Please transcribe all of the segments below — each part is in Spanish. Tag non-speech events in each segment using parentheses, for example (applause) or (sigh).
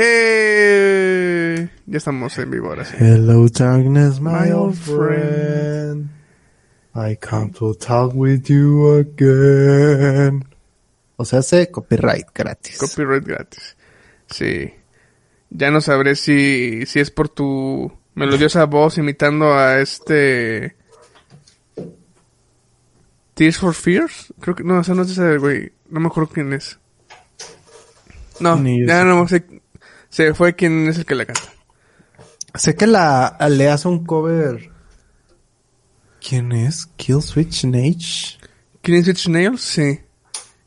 Eh, ya estamos en vivo ahora sí. Hello, darkness, my, My old friend. I come to talk with you again. O sea, hace copyright gratis. Copyright gratis. Sí. Ya no sabré si, si es por tu melodiosa voz imitando a este... Tears for Fears. Creo que... No, o sea, no ese güey. No me acuerdo quién es. No, Ni ya sé. no sé. Se fue quién es el que la canta. sé que la le hace un cover. ¿Quién es? Kill Switch Nage. ¿Quién es Switch Nails? Sí.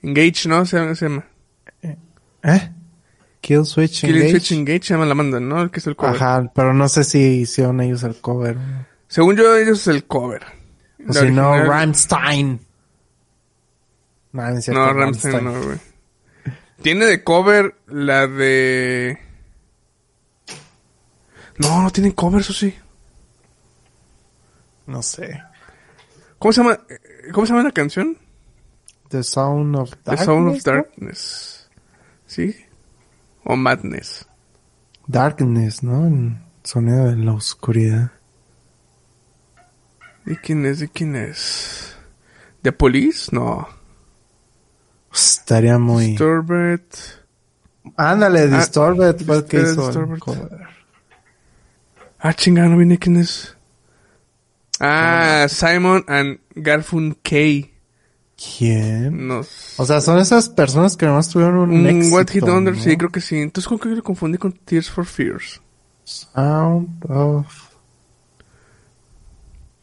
Engage, ¿no? Se, se llama. ¿Eh? Kill Switch Killing Engage. Switch Engage se llama la banda, ¿no? El que es el cover. Ajá, pero no sé si hicieron ellos el cover. Según yo, ellos es el cover. O si no, Rammstein. No, No, Rammstein no, güey. Tiene de cover la de... No, no tienen cover, eso sí. No sé. ¿Cómo se llama? ¿Cómo se llama la canción? The Sound of The Darkness. Sound of. Darkness. ¿Sí? O Madness. Darkness, ¿no? El sonido de la oscuridad. ¿De quién es? ¿De quién es? ¿The Police? No. Estaría muy... Disturbed. Ándale, Ah, Disturbed que Disturbed, hizo Disturbed. Ah, chingada, no viene quién es. Ah, Simon and Garfunkel. ¿Quién? No O sea, son esas personas que nomás tuvieron un, Un éxito, What Hit Wonder, ¿no? sí, creo que sí. Entonces, ¿cómo que lo confundí con Tears for Fears? Sound of...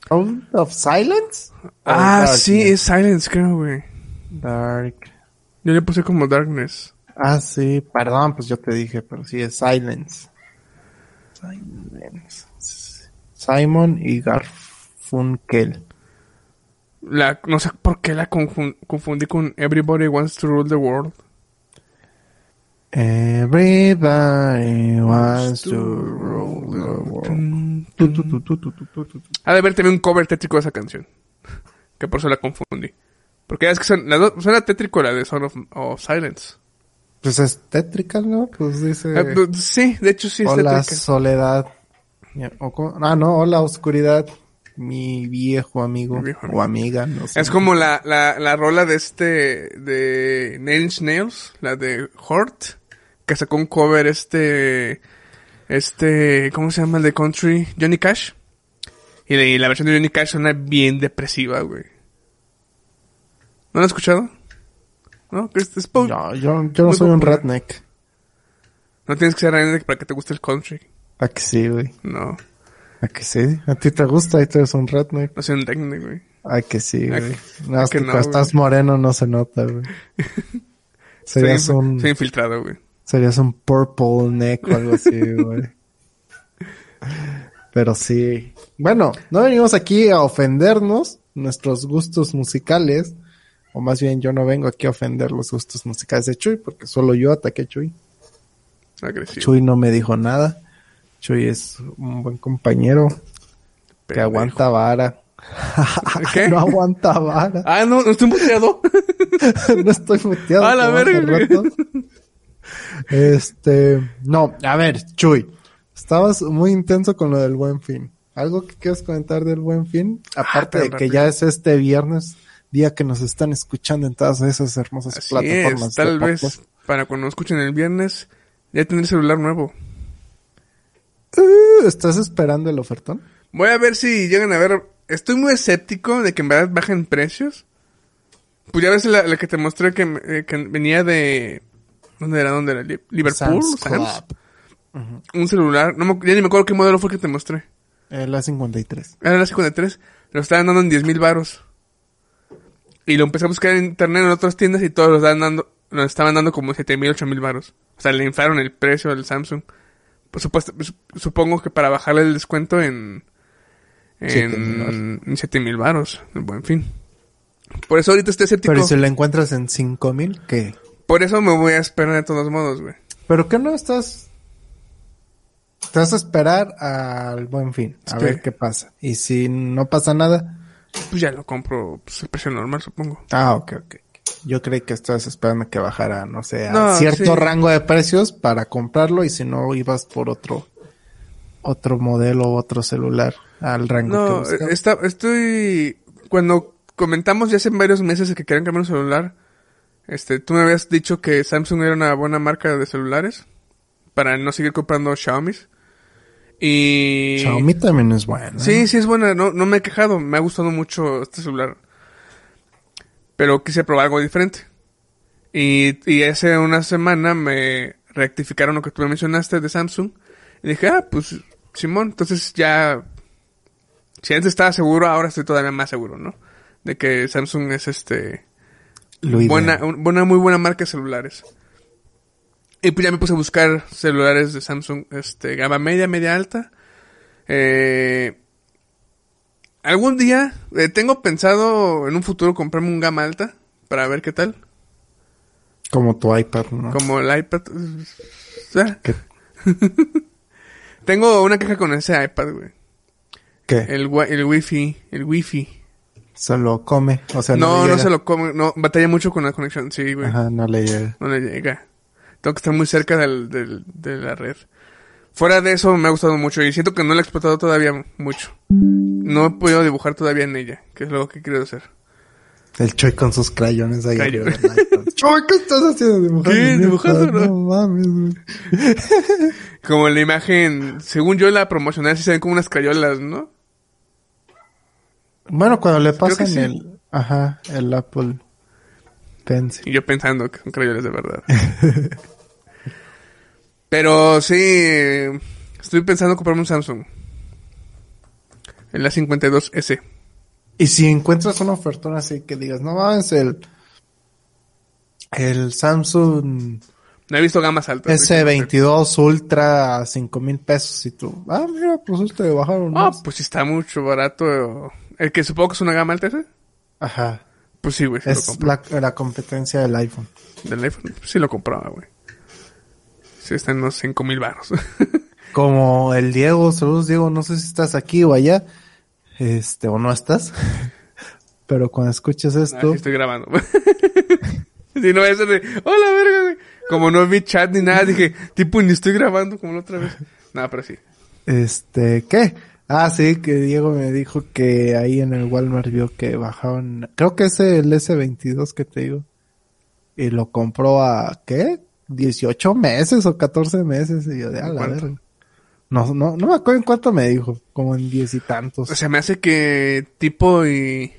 Sound of Silence? Ah, sí, es Silence, creo, güey. Dark... Yo le puse como Darkness. Ah, sí, perdón, pues yo te dije, pero sí es Silence. Simon y Garfunkel. La, no sé por qué la confun- confundí con Everybody Wants to Rule the World. Everybody wants to rule the world. Ha de haber también un cover tétrico de esa canción. Que por eso la confundí. Porque es que son, las dos, suena tétrico la de Son of, of Silence. Pues es tétrica, ¿no? Pues dice... Eh, pues, sí, de hecho sí es Hola, tétrica. soledad. O cómo- Ah, no, hola, oscuridad. Mi viejo amigo. Mi viejo amigo. O amiga, no sé. Es como la, la, la rola de este, de Nine Inch Nails, la de Hort, que sacó un cover este, este, ¿cómo se llama el de country? Johnny Cash. Y, la- y la versión de Johnny Cash suena bien depresiva, güey. ¿No la has escuchado? ¿No? Que es- No, yo, yo no soy un redneck. No tienes que ser redneck para que te guste el country. ¿A que sí, güey? No, ¿A que sí? ¿A ti te gusta y tú eres un redneck? no soy un redneck, güey. ¿A que sí, ¿A güey? No, que no, güey? estás moreno no se nota, güey. (laughs) Serías soy, un... soy infiltrado, güey. Serías un purple neck o algo así, (laughs) güey. Pero sí. Bueno, no venimos aquí a ofendernos nuestros gustos musicales. O más bien yo no vengo aquí a ofender los gustos musicales de Chuy, porque solo yo ataqué a Chuy. Agresivo. Chuy no me dijo nada. Chuy es un buen compañero que aguanta vara. (laughs) (laughs) ¿Qué? no aguanta vara. Ah, no, no estoy muteado. (laughs) no estoy muteado. A la verga. Este, no, a ver, Chuy, estabas muy intenso con lo del Buen Fin. ¿Algo que quieras comentar del Buen Fin? Aparte pero de que ya es este viernes, día que nos están escuchando en todas esas hermosas Así plataformas. es, tal vez podcast. para cuando nos escuchen el viernes ya tendré celular nuevo. Uh, ¿Estás esperando el ofertón? Voy a ver si llegan a ver. Estoy muy escéptico de que en verdad bajen precios. Pues ya ves la, la que te mostré que, eh, que venía de. ¿Dónde era? ¿Dónde era? Li- ¿Liverpool? Sam's ¿Sam's? Club. Un celular. No me, ya ni me acuerdo qué modelo fue que te mostré. El A53. Era la 53. Lo estaban dando en 10 mil baros. Y lo empecé a buscar en internet en otras tiendas y todos lo estaban dando, lo estaban dando como 7 mil, 8 mil baros. O sea, le inflaron el precio del Samsung. Por supuesto, su- supongo que para bajarle el descuento en... En, en 7 mil baros, en buen fin. Por eso ahorita estoy escéptico. Pero si lo encuentras en 5000, ¿qué? Por eso me voy a esperar de todos modos, güey. ¿Pero qué no estás? Te vas a esperar al buen fin, a Sí. ver qué pasa. Y si no pasa nada, Pues ya lo compro, pues el precio normal, supongo. ah, ok, ok. Yo creí que estabas esperando que bajara, no sé, a No, cierto sí. rango de precios para comprarlo y si no ibas por otro otro modelo o otro celular al rango que No, buscabas. está, estoy... Cuando comentamos ya hace varios meses que querían cambiar un celular, este, tú me habías dicho que Samsung era una buena marca de celulares para no seguir comprando Xiaomi. Y... Xiaomi también es bueno. Sí, sí es buena, no, no me he quejado, me ha gustado mucho este celular. Pero quise probar algo diferente. Y, y hace una semana me rectificaron lo que tú me mencionaste de Samsung. Y dije, ah, pues, Simón, entonces ya... Si antes estaba seguro, ahora estoy todavía más seguro, ¿no? De que Samsung es este... Lo. Buena, un- buena, muy buena marca de celulares. Y pues ya me puse a buscar celulares de Samsung, este, gama media, media alta. Eh, algún día eh, tengo pensado en un futuro comprarme un gama alta para ver qué tal. Como tu iPad, ¿no? Como el iPad. ¿Qué? (laughs) tengo una queja con ese iPad, güey. ¿Qué? El, el wifi, el wifi. Se lo come, o sea, No, no se lo come, no, batalla mucho con la conexión, sí, güey. Ajá, no le llega. no le llega. Tengo que estar muy cerca del, del- de la red. Fuera de eso me ha gustado mucho y siento que no la he explotado todavía mucho. No he podido dibujar todavía en ella, que es lo que quiero hacer. El Choy con sus crayones ahí. Crayon. (laughs) Choy, ¿qué estás haciendo? Dibujando. ¿Qué? ¿Dibujando, no? No mames, güey. (laughs) (laughs) Como la imagen, según yo la promocional sí se ven como unas crayolas, ¿no? Bueno, cuando le pasan sí. el... Ajá, el Apple Y yo pensando que son crayolas de verdad. (laughs) Pero sí, estoy pensando comprarme un Samsung. En la 52S. Y si encuentras una ofertona así que digas, no mames, el... El Samsung No he visto gamas altas. S22 Ultra a 5 mil pesos y tú, ah, mira, pues este bajaron Ah, más. pues si está mucho barato. El que supongo que es una gama alta ese. Ajá. Pues sí, güey, sí Es la, la competencia del iPhone. Del iPhone, pues sí lo compraba, güey. Sí, está en unos 5 mil baros. (laughs) Como el Diego, saludos Diego, no sé si estás aquí o allá, este, o no estás, (laughs) pero cuando escuches Ah, esto, sí estoy grabando. (laughs) si no, eso de, hola, verga, güey. Como no vi chat ni nada, dije, tipo, ni estoy grabando como la otra vez. Nada, pero sí. este, ¿qué? Ah, sí, que Diego me dijo que ahí en el Walmart vio que bajaron, creo que es el S22 que te digo, y lo compró a, ¿qué? 18 meses o 14 meses, y yo de a la verga. No, no, no me acuerdo en cuánto me dijo, como en diez y tantos. O sea, me hace que tipo y...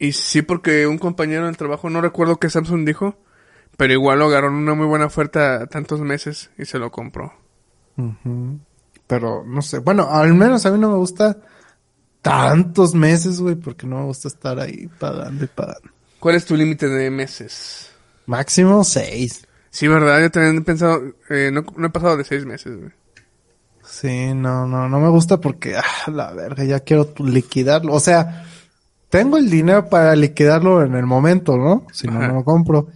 Y sí, porque un compañero del trabajo, no recuerdo qué Samsung dijo, pero igual lo agarró en una muy buena oferta tantos meses y se lo compró. Pero no sé, bueno, al menos a mí no me gusta tantos meses, güey, porque no me gusta estar ahí pagando y pagando. ¿Cuál es tu límite de meses? Máximo seis. Sí, ¿verdad? Yo también he pensado, eh, no, no he pasado de seis meses, güey. Sí, no, no, no me gusta porque, ah, la verga, ya quiero liquidarlo. O sea, tengo el dinero para liquidarlo en el momento, ¿no? Si no, Ajá. no lo compro.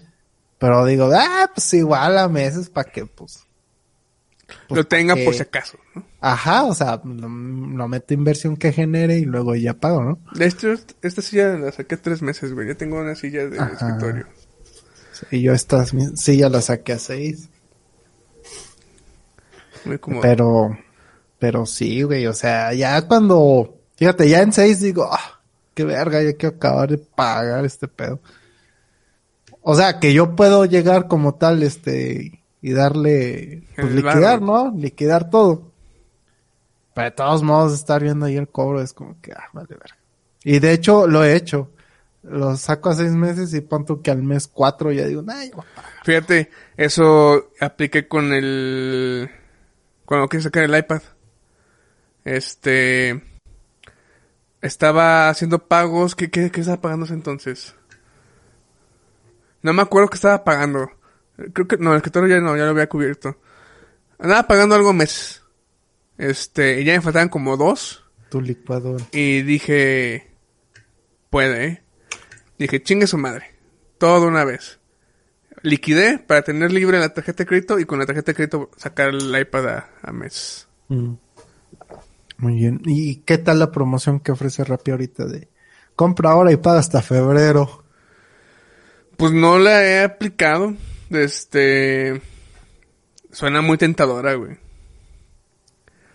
Pero digo, ah, pues igual a meses para que, pues. Pues, lo tenga pa' por que- si acaso, ¿no? Ajá, o sea, no, meto inversión que genere y luego ya pago, ¿no? De hecho, esta silla la saqué tres meses, güey. Ya tengo una silla de Ajá. escritorio. Y yo sí ya las saqué a seis. Muy cómodo. Pero, pero sí, güey, o sea, ya cuando, fíjate, ya en seis digo, ah, qué verga, ya quiero acabar de pagar este pedo. O sea, que yo puedo llegar como tal, este, y darle, pues liquidar. ¿no? Liquidar todo. Pero de todos modos, estar viendo ahí el cobro es como que, ah, vale verga. Y de hecho, lo he hecho. Lo saco a seis meses y punto que al mes cuatro ya digo, nah, ya voy a pagar". Fíjate, eso apliqué con el... Cuando quise sacar el iPad. Este... Estaba haciendo pagos. ¿Qué, qué, qué estaba pagando entonces? No me acuerdo qué estaba pagando. Creo que, no, el escritorio ya no, ya lo había cubierto. Andaba pagando algo mes. Este, y ya me faltaban como dos. Tu licuadora. Y dije, puede, ¿eh? Dije, chingue su madre. Todo una vez. Liquidé para tener libre la tarjeta de crédito y con la tarjeta de crédito sacar el iPad a, a mes. Mm. Muy bien. ¿Y qué tal la promoción que ofrece Rappi ahorita de compra ahora y paga hasta febrero? Pues no la he aplicado. Este. Suena muy tentadora, güey.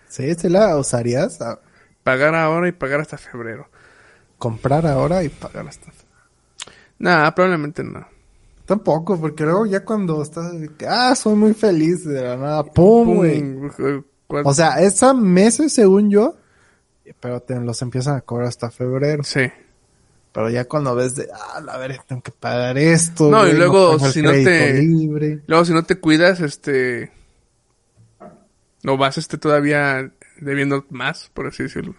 Sí, ¿se la usarías? A Pagar ahora y pagar hasta febrero. comprar ahora y pagar hasta febrero. Nah, probablemente no. Tampoco, porque luego ya cuando estás ah, soy muy feliz de la nada, pum, güey. Pum, ¿cuál- O sea, es a meses según yo, pero te los empiezan a cobrar hasta febrero. Sí. Pero ya cuando ves de, ah, la ver, tengo que pagar esto. No, y luego, si no te- libre. Luego, si no te cuidas, este. No vas este todavía debiendo más, por así decirlo.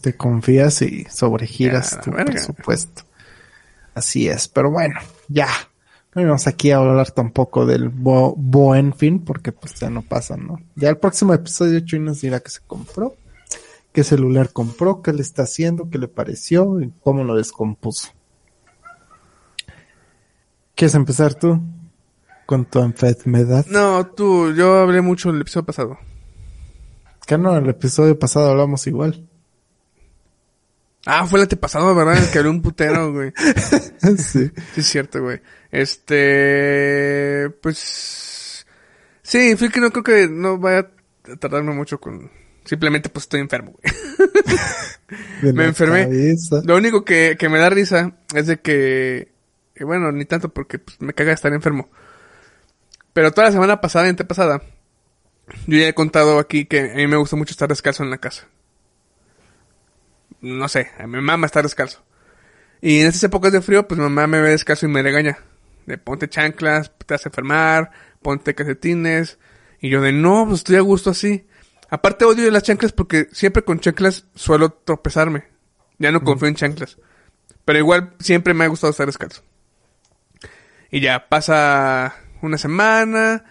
Te confías y sobregiras Ya, tu verga. presupuesto. Así es, pero bueno, ya. No vamos aquí a hablar tampoco del bo- buen fin, porque pues ya no pasa, ¿no? Ya el próximo episodio Chuy nos dirá que se compró, qué celular compró, qué le está haciendo, qué le pareció y cómo lo descompuso. ¿Quieres empezar tú con tu enfermedad? No, tú, yo hablé mucho en el episodio pasado. Que no, el episodio pasado hablamos igual. Ah, fue el antepasado, ¿verdad? El que hablé un putero, (laughs) güey. sí. Sí, es cierto, güey. Este. Pues. Sí, fui que no creo que no vaya a tardarme mucho con. Simplemente, pues estoy enfermo, güey. (laughs) Me enfermé. cabeza. Lo único que, que me da risa es de que. eh, bueno, ni tanto porque pues, me caga estar enfermo. Pero toda la semana pasada y antepasada. Yo ya he contado aquí que a mí me gusta mucho estar descalzo en la casa. No sé, a mi mamá estar descalzo. Y en estas épocas de frío, pues mi mamá me ve descalzo y me regaña. De ponte chanclas, te vas a enfermar, ponte calcetines. Y yo de no, pues estoy a gusto así. Aparte odio las chanclas porque siempre con chanclas suelo tropezarme. Ya no confío en chanclas. Pero igual siempre me ha gustado estar descalzo. Y ya pasa una semana,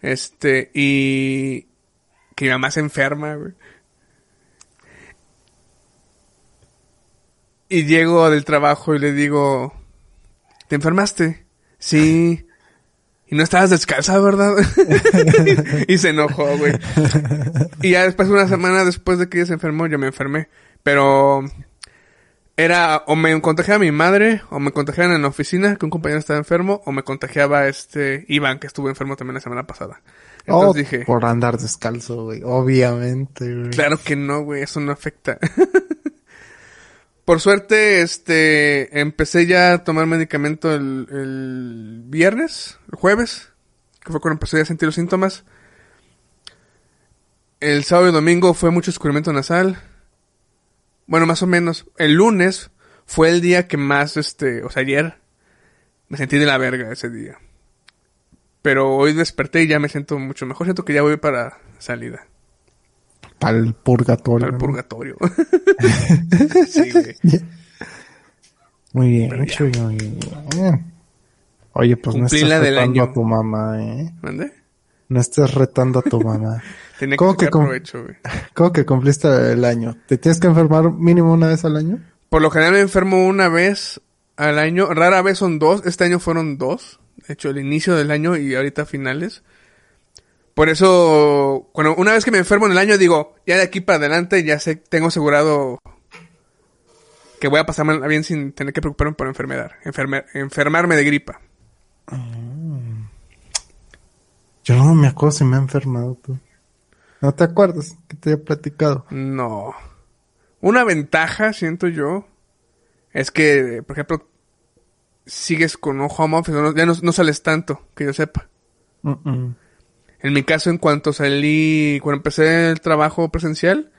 este, y que mi mamá se enferma, güey. Y llego del trabajo y le digo, ¿te enfermaste? Sí. Y no estabas descalza, ¿verdad? (laughs) y se enojó, güey. Y ya después, una semana después de que ella se enfermó, yo me enfermé. Pero era o me contagiaba mi madre, o me contagiaban en la oficina, que un compañero estaba enfermo, o me contagiaba este Iván, que estuvo enfermo también la semana pasada. Entonces Oh, dije, por andar descalzo, güey. Obviamente, güey. claro que no, güey, eso no afecta. (laughs) Por suerte, este, empecé ya a tomar medicamento el, viernes, el jueves, que fue cuando empecé a sentir los síntomas. El sábado y domingo fue mucho escurrimiento nasal. Bueno, más o menos. El lunes fue el día que más, este, o sea, ayer me sentí de la verga ese día. Pero hoy desperté y ya me siento mucho mejor. Siento que ya voy para salida. Para el purgatorio. Para el ¿no? purgatorio. (laughs) sí, güey. Muy bien, muy bien. Oye, pues no Cumplí del retando año. a tu mamá, ¿eh? ¿Mande? No estés retando a tu mamá. (laughs) Tenía que ¿Cómo que provecho, güey. (laughs) ¿Cómo que cumpliste el año? ¿Te tienes que enfermar mínimo una vez al año? Por lo general me enfermo una vez al año. Rara vez son dos. Este año fueron dos. De hecho, el inicio del año y ahorita finales. Por eso, cuando una vez que me enfermo en el año, digo, ya de aquí para adelante ya sé, tengo asegurado que voy a pasarme bien sin tener que preocuparme por enfermedad. Enferme- enfermarme de gripa. Yo no me acuerdo si me he enfermado tú. ¿No te acuerdas que te he platicado? No. Una ventaja, siento yo, es que, por ejemplo, sigues con un home office, no- ya no, no sales tanto, que yo sepa. Mm, mm. En mi caso, en cuanto salí, cuando empecé el trabajo presencial,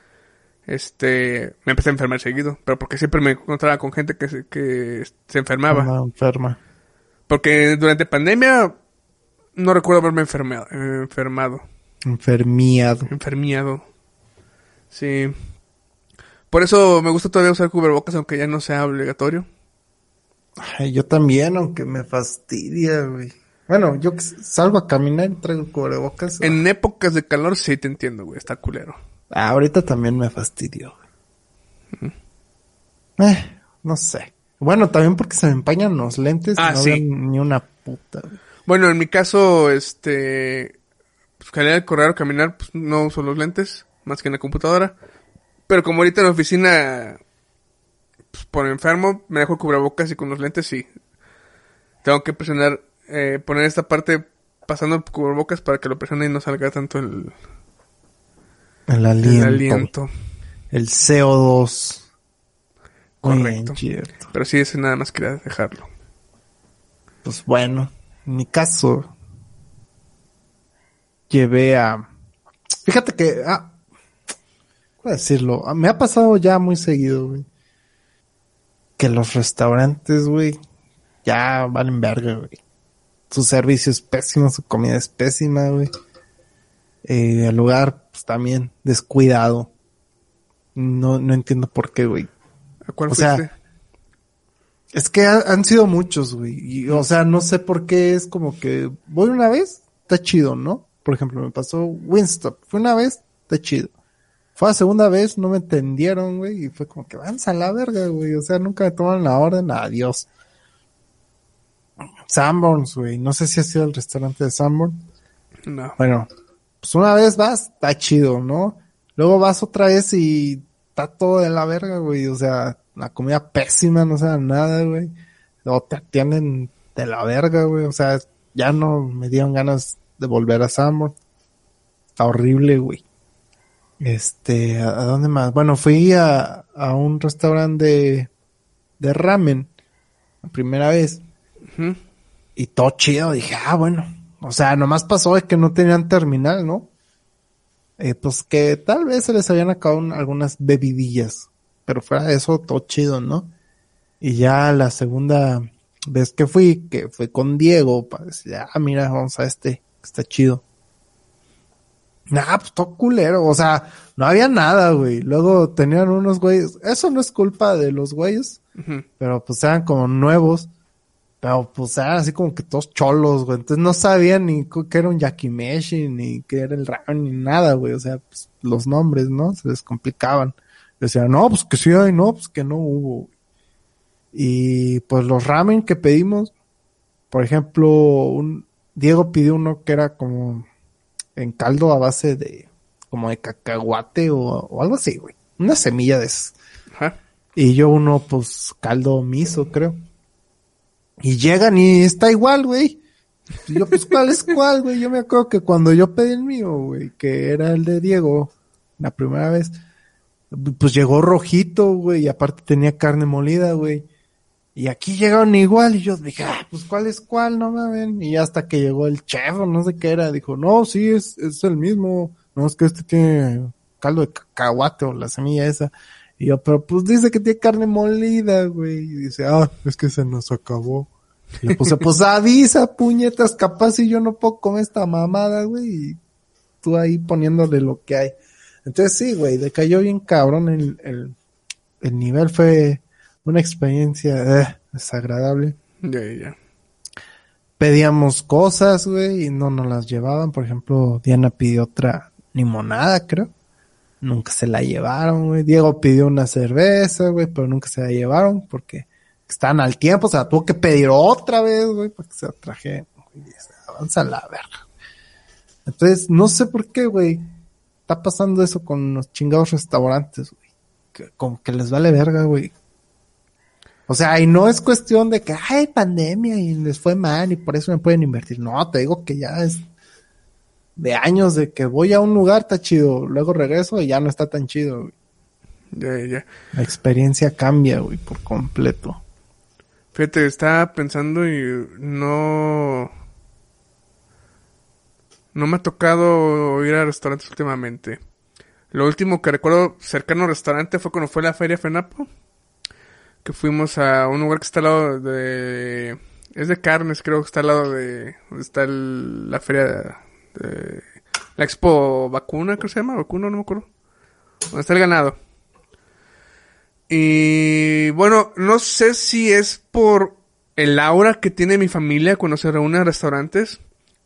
este, me empecé a enfermar seguido, pero porque siempre me encontraba con gente que se, que se enfermaba. Enferma. Porque durante pandemia, no recuerdo haberme enfermado, enfermado, Enfermiado. enfermiado. Sí. Por eso me gusta todavía usar cubrebocas, aunque ya no sea obligatorio. Ay, yo también, aunque me fastidia, güey. Bueno, yo salgo a caminar y traigo cubrebocas. En épocas de calor sí te entiendo, güey. Está culero. Ah, ahorita también me fastidió. Eh, no sé. Bueno, también porque se me empañan los lentes Ah, y no sí. ni una puta. güey. Bueno, en mi caso, este... Pues salir a correr o caminar, pues no uso los lentes. Más que en la computadora. Pero como ahorita en la oficina... Pues por enfermo, me dejo cubrebocas y con los lentes sí. Tengo que presionar... eh, poner esta parte pasando el cubrebocas para que lo presione y no salga tanto el, El el aliento. aliento. El CO2. Muy bien, Correcto. cierto. Pero sí, ese nada más quería dejarlo. Pues bueno, en mi caso, llevé a... Fíjate que... Ah, ¿Cómo decirlo? Ah, Me ha pasado ya muy seguido, güey. Que los restaurantes, güey, ya valen verga, güey. Su servicio es pésimo, su comida es pésima, güey. Eh, el lugar, pues también, descuidado. No, no entiendo por qué, güey. ¿A cuál O sea? Es que ha- han sido muchos, güey. Y, o sea, no sé por qué es como que voy una vez, está chido, ¿no? Por ejemplo, me pasó Winstop. Fue una vez, está chido. Fue la segunda vez, no me entendieron, güey. Y fue como que van a la verga, güey. O sea, nunca me toman la orden. Adiós. Sanborns, güey. No sé si ha sido el restaurante de Sanborns. No. Bueno, pues una vez vas, está chido, ¿no? Luego vas otra vez y está todo de la verga, güey. O sea, la comida pésima, no sabe nada, güey. O te atienden de la verga, güey. O sea, ya no me dieron ganas de volver a Sanborn. Está horrible, güey. Este, ¿a, dónde más? Bueno, fui a, a un restaurante de, de ramen. La primera vez. Y todo chido, dije, ah, bueno. O sea, nomás pasó de que no tenían terminal, ¿no? Eh, pues que tal vez se les habían acabado un- algunas bebidillas. Pero fuera de eso, todo chido, ¿no? Y ya la segunda vez que fui, que fue con Diego, para decir, ah, mira, vamos a este, que está chido. Nah, pues todo culero, o sea, no había nada, güey. Luego tenían unos güeyes, eso no es culpa de los güeyes, pero pues eran como nuevos. Pero pues eran así como que todos cholos, güey. Entonces no sabían ni qué era un yakimeshi, ni qué era el ramen, ni nada, güey. O sea, pues los nombres, ¿no? Se les complicaban. Decían, no, pues que sí hay, no, pues que no hubo. Y pues los ramen que pedimos, por ejemplo, un Diego pidió uno que era como en caldo a base de, como de cacahuate o, o algo así, güey. Una semilla de esas. Ajá. Y yo uno, pues, caldo miso, creo. Y llegan y está igual, güey. Y yo, pues, ¿cuál es cuál, güey? Yo me acuerdo que cuando yo pedí el mío, güey, que era el de Diego, la primera vez, pues llegó rojito, güey, y aparte tenía carne molida, güey. Y aquí llegaron igual, y yo dije, ah, pues, ¿cuál es cuál? No mames. Y hasta que llegó el chef, o no sé qué era, dijo, no, sí, es, es el mismo. No, es que este tiene caldo de cacahuate o la semilla esa. Y yo, pero pues dice que tiene carne molida, güey. Y dice, ah, es que se nos acabó. Le puse, pues avisa, puñetas, capaz si yo no puedo comer esta mamada, güey. Y tú ahí poniéndole lo que hay. Entonces sí, güey, decayó bien cabrón el, el, el nivel. Fue una experiencia eh, desagradable. Ya, ya, ya. Pedíamos cosas, güey, y no nos las llevaban. Por ejemplo, Diana pidió otra limonada, creo. Nunca se la llevaron, güey. Diego pidió una cerveza, güey, pero nunca se la llevaron porque están al tiempo. O sea, tuvo que pedir otra vez, güey, para que se la traje. se Avanza la verga. Entonces, no sé por qué, güey. Está pasando eso con los chingados restaurantes, güey. Que, como que les vale verga, güey. O sea, y no es cuestión de que hay pandemia y les fue mal y por eso me pueden invertir. No, te digo que ya es de años de que voy a un lugar, está chido. Luego regreso y ya no está tan chido, güey. Ya, ya. La experiencia cambia, güey, por completo. Fíjate, estaba pensando y no... No me ha tocado ir a restaurantes últimamente. Lo último que recuerdo cercano al restaurante fue cuando fue la feria Fenapo. Que fuimos a un lugar que está al lado de... Es de carnes, creo que está al lado de... Donde está la feria de... La expo vacuna, creo que se llama. Vacuna, no me acuerdo. Donde está el ganado. Y bueno, no sé si es por el aura que tiene mi familia cuando se reúne en restaurantes,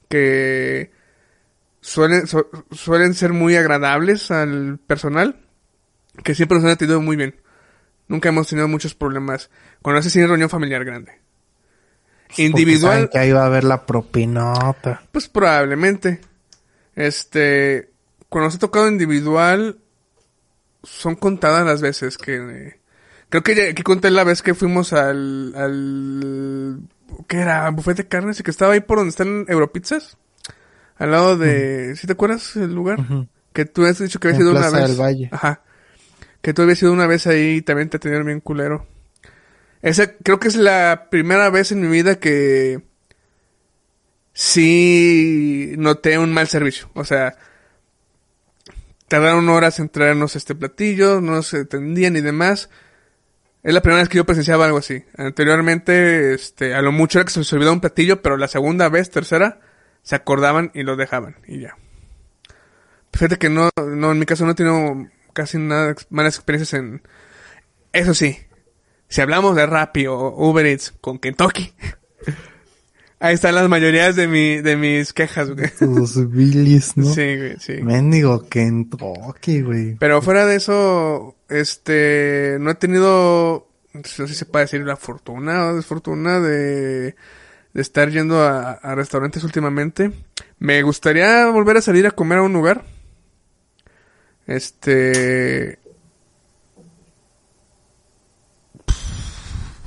que suelen, su- suelen ser muy agradables al personal, que siempre nos han atendido muy bien. Nunca hemos tenido muchos problemas cuando hace cine reunión familiar grande. Saben Individual, que ahí va a haber la propinota. pues probablemente. Este, cuando se ha tocado individual, son contadas las veces que... creo que ya- aquí conté la vez que fuimos al... al ¿Qué era? Buffet de carnes y que estaba ahí por donde están Europizzas. Al lado de... ¿Sí te acuerdas el lugar? Que tú has dicho que habías En ido una vez. del Valle. Ajá. Que tú habías ido una vez ahí y también te tenían bien culero. Esa creo que es la primera vez en mi vida que sí noté un mal servicio. O sea, tardaron horas en traernos este platillo, no se atendían y demás. Es la primera vez que yo presenciaba algo así. Anteriormente, este, a lo mucho era que se les olvidaba un platillo, pero la segunda vez, tercera, se acordaban y lo dejaban y ya. Fíjate que no, no, en mi caso no he tenido casi nada, malas experiencias en... Eso sí, si hablamos de Rappi o Uber Eats con Kentucky, (laughs) ahí están las mayorías de mi, de mis quejas, güey. Tus bilis, ¿no? Sí, güey, sí. Mendigo Kentucky, güey. Pero fuera de eso, este, no he tenido, no sé si se puede decir la fortuna o desfortuna de, de estar yendo a, a restaurantes últimamente. Me gustaría volver a salir a comer a un lugar. Este,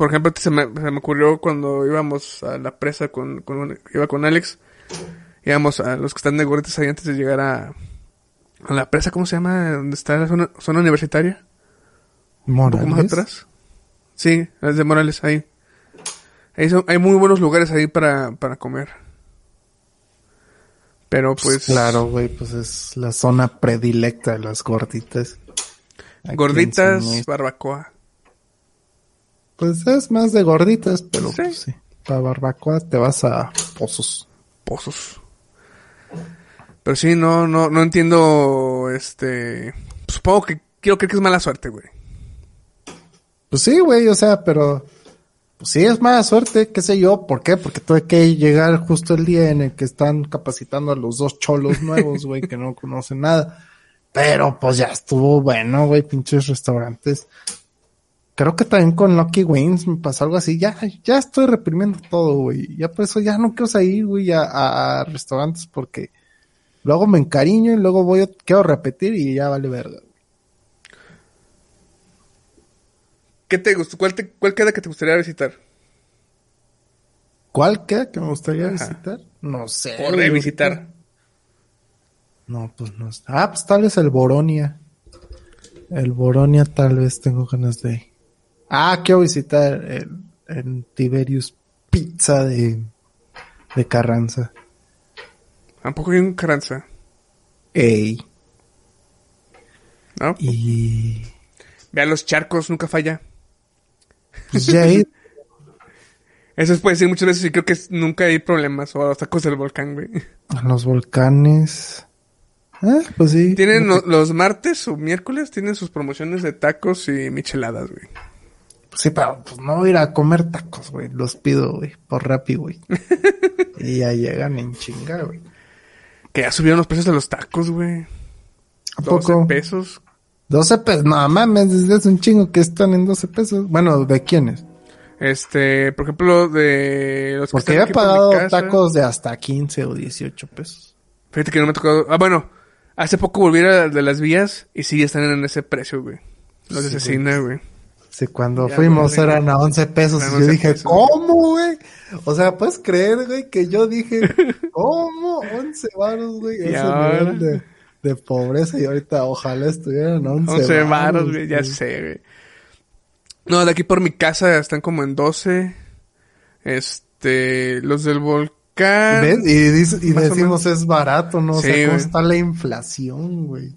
por ejemplo, se me, se me ocurrió cuando íbamos a la presa con, con iba con Alex, íbamos a los que están de gorritas ahí antes de llegar a, a la presa, ¿cómo se llama? ¿Dónde está la zona, zona universitaria? Un poco más Morales. atrás. Sí, es de Morales, ahí. Ahí son- hay muy buenos lugares ahí para, para comer. Pero pues... Claro, güey, pues es la zona predilecta de las gorditas. Aquí Gorditas, barbacoa. Pues es más de gorditas, pero Sí. pues sí. Para barbacoa te vas a pozos. pozos. Pero sí, no, no, no entiendo, este... Supongo que quiero creer que es mala suerte, güey. Pues sí, güey, o sea, pero... Pues sí, es mala suerte, qué sé yo. ¿Por qué? Porque tuve que llegar justo el día en el que están capacitando a los dos cholos (laughs) nuevos, güey, que no conocen nada. Pero pues ya estuvo bueno, güey, pinches restaurantes. Creo que también con Lucky Wings me pasó algo así. Ya, ya estoy reprimiendo todo, güey. Ya por eso ya no quiero salir, güey, a, a- restaurantes porque luego me encariño y luego voy a, quiero repetir y ya vale verga. ¿Qué te gustó? ¿Cuál, te- cuál queda que te gustaría visitar? ¿Cuál queda que me gustaría Ajá. visitar? No sé. O revisitar. No, pues no. Ah, pues tal vez el Boronia. El Boronia tal vez tengo ganas de. Ah, quiero visitar el, el Tiberius Pizza de, de Carranza. Tampoco hay un Carranza, Ey. ¿no? Y Ve a los charcos, nunca falla. pues ya he ido. (laughs) Eso se puede decir muchas veces y creo que nunca hay problemas. O a los tacos del volcán, güey. a los volcanes. Ah, pues sí. Tienen lo- los martes o miércoles, tienen sus promociones de tacos y micheladas, güey. Sí, pero pues no voy a ir a comer tacos, güey. Los pido, güey, por Rappi, güey. (laughs) y ya llegan en chinga, güey. Que ya subieron los precios de los tacos, güey. ¿A 12 poco? pesos. 12 pesos. No mames, desde hace un chingo que están en 12 pesos. Bueno, ¿de quiénes? Este, por ejemplo, de los que Porque yo he por pagado tacos de hasta 15 o 18 pesos. Fíjate que no me ha tocado. Ah, bueno, hace poco volví a de las vías y sí están en ese precio, güey. Los de Sí, cecina, güey. Sí, cuando Ya, fuimos güey. eran a 11 pesos. Y yo 11 dije, pesos. ¿cómo, güey? O sea, ¿puedes creer, güey? Que yo dije, ¿cómo? 11 varos, güey. Ese ahora. nivel de, de pobreza. Y ahorita ojalá estuvieran 11, 11 varos, varos, güey, ya sé, güey. No, de aquí por mi casa están como en 12. Este, los del volcán. ¿Ves? Y, o decimos es barato, ¿no? O Sí, sea, ¿cómo güey. está la inflación, güey?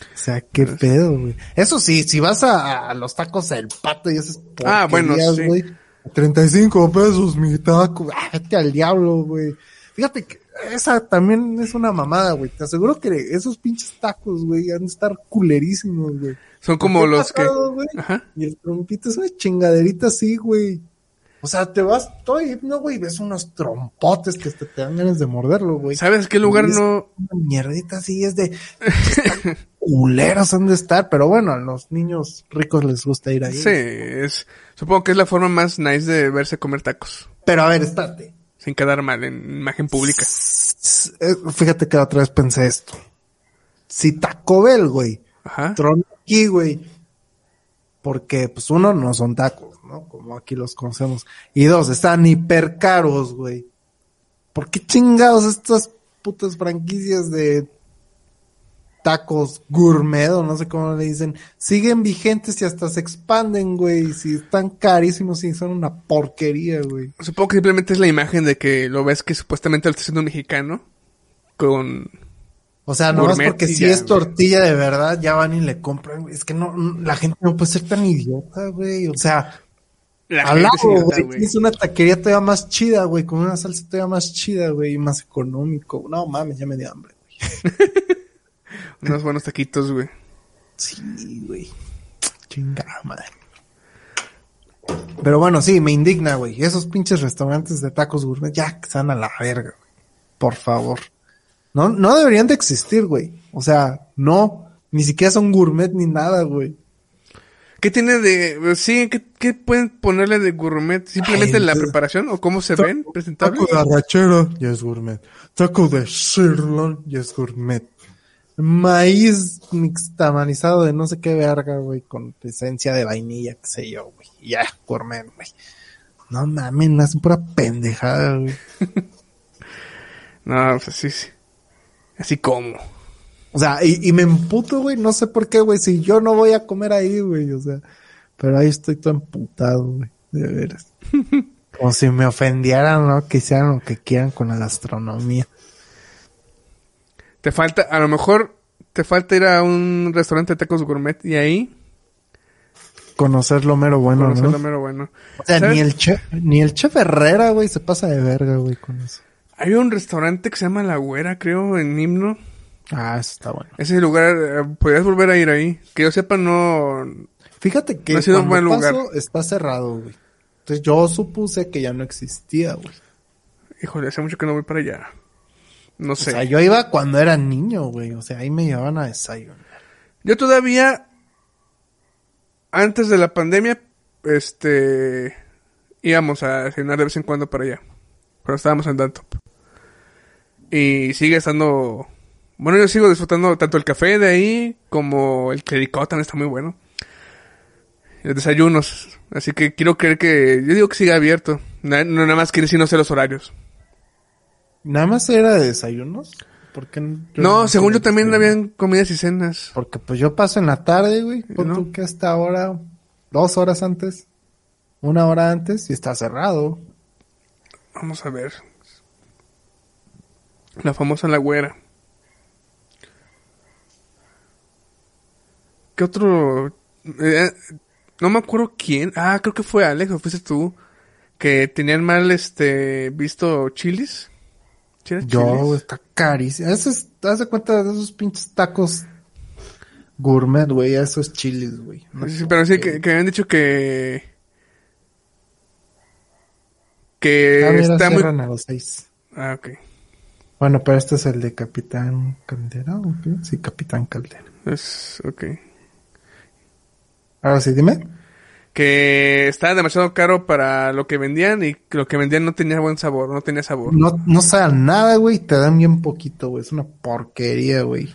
O sea, qué pedo, güey. Eso sí, si vas a, a los tacos del pato y esas Ah, bueno, sí. güey. 35 pesos mi taco. Ah, vete al diablo, güey. Fíjate que esa también es una mamada, güey. Te aseguro que esos pinches tacos, güey, han de estar culerísimos, güey. Son como los que. pasado, güey, Ajá. Y el trompito es una chingaderita así, güey. O sea, te vas todo no, güey, ves unos trompotes que te, te dan ganas de morderlo, güey. ¿Sabes qué lugar Y no? Una mierdita así es de... (laughs) culeros han de estar, pero bueno, a los niños ricos les gusta ir ahí. Sí, es, supongo que es la forma más nice de verse comer tacos. Pero a ver, espérate. Sin quedar mal en imagen pública. Eh, Fíjate que la otra vez pensé esto. Si Taco Bell, güey, Ajá. tronó aquí, güey, porque, pues, uno, no son tacos, ¿no? Como aquí los conocemos. Y dos, están hiper caros, güey. ¿Por qué chingados estas putas franquicias de tacos gourmet o no sé cómo le dicen, siguen vigentes y hasta se expanden, güey? Si están carísimos y son una porquería, güey. Supongo que simplemente es la imagen de que lo ves que supuestamente lo está haciendo un mexicano. Con. O sea, no es Gourmet porque si es tortilla de verdad, ya van y le compran. güey. Es que no, la gente no puede ser tan idiota, güey. O sea, La al gente lado, sin nada, güey, güey. tienes una taquería todavía más chida, güey, con una salsa todavía más chida, güey, y más económico. No mames, ya me dio hambre, güey. (laughs) Unos buenos taquitos, güey. Sí, güey. Chingada madre. Pero bueno, sí, me indigna, güey. Esos pinches restaurantes de tacos gourmet, ya que están a la verga, güey. Por favor. No, no deberían de existir, güey. O sea, no. Ni siquiera son gourmet ni nada, güey. ¿Qué tiene de. Sí, ¿qué, qué pueden ponerle de gourmet? ¿Simplemente Ay, la preparación o cómo se ven presentables? Taco de arrachera, ya es gourmet. Taco de sirloin, ya es gourmet. Maíz mixtamanizado de no sé qué verga, güey, con esencia de vainilla, qué sé yo, güey. Ya, gourmet, güey. No mames, hacen pura pendejada, güey. (laughs) No, pues sí, sí. Así como. O sea, y, y me emputo, güey, no sé por qué, güey, si yo no voy a comer ahí, güey, o sea. Pero ahí estoy todo emputado, güey, de veras. (laughs) Como si me ofendieran, ¿no? Que hicieran lo que quieran con la gastronomía. Te falta, a lo mejor te falta ir a un restaurante de tacos gourmet y ahí Conocer lo mero bueno, conocer ¿no? lo mero bueno. O sea, ¿Sabes? ni el chef, ni el chef Herrera, güey, se pasa de verga, güey, con eso. Hay un restaurante que se llama La Güera, creo, en Himno. Ah, está bueno. Ese lugar, eh, podrías volver a ir ahí. Que yo sepa, no. Fíjate que No ha sido un buen lugar. paso, está cerrado, güey. Entonces yo supuse que ya no existía, güey. Híjole, hace mucho que no voy para allá. No O sé. sea, yo iba cuando era niño, güey. O sea, ahí me llevaban a desayunar. Yo todavía, antes de la pandemia, este, íbamos a cenar de vez en cuando para allá. Pero estábamos en Dantop. Y sigue estando, bueno, yo sigo disfrutando tanto el café de ahí como el clericot también está muy bueno. Los desayunos. Así que quiero creer que, yo digo que sigue abierto. Na- No, nada más quiere decir no sé los horarios. Nada más era de desayunos. Porque No, según yo también habían comidas y cenas. Porque pues yo paso en la tarde, güey. Pon ¿No? tú que hasta ahora, dos horas antes, una hora antes, y está cerrado. Vamos a ver. La famosa La Güera. ¿Qué otro? Eh, no me acuerdo quién. Ah, creo que fue Alex o fuiste tú. Que tenían mal este visto chilis. ¿Sí era Yo, chilis? está carísimo. Eso es, te das cuenta de esos pinches tacos gourmet, güey, esos chiles, güey. No Sí, pero sí que, que habían dicho que. Que Ah, mira, está muy. a los seis. Ah, ok. Bueno, pero este es el de Capitán Caldera, ¿o qué? Sí, Capitán Caldera. Es, ok. Ahora sí, dime. que estaba demasiado caro para lo que vendían y lo que vendían no tenía buen sabor, no tenía sabor. No, no saben nada, güey, te dan bien poquito, güey. Es una porquería, güey.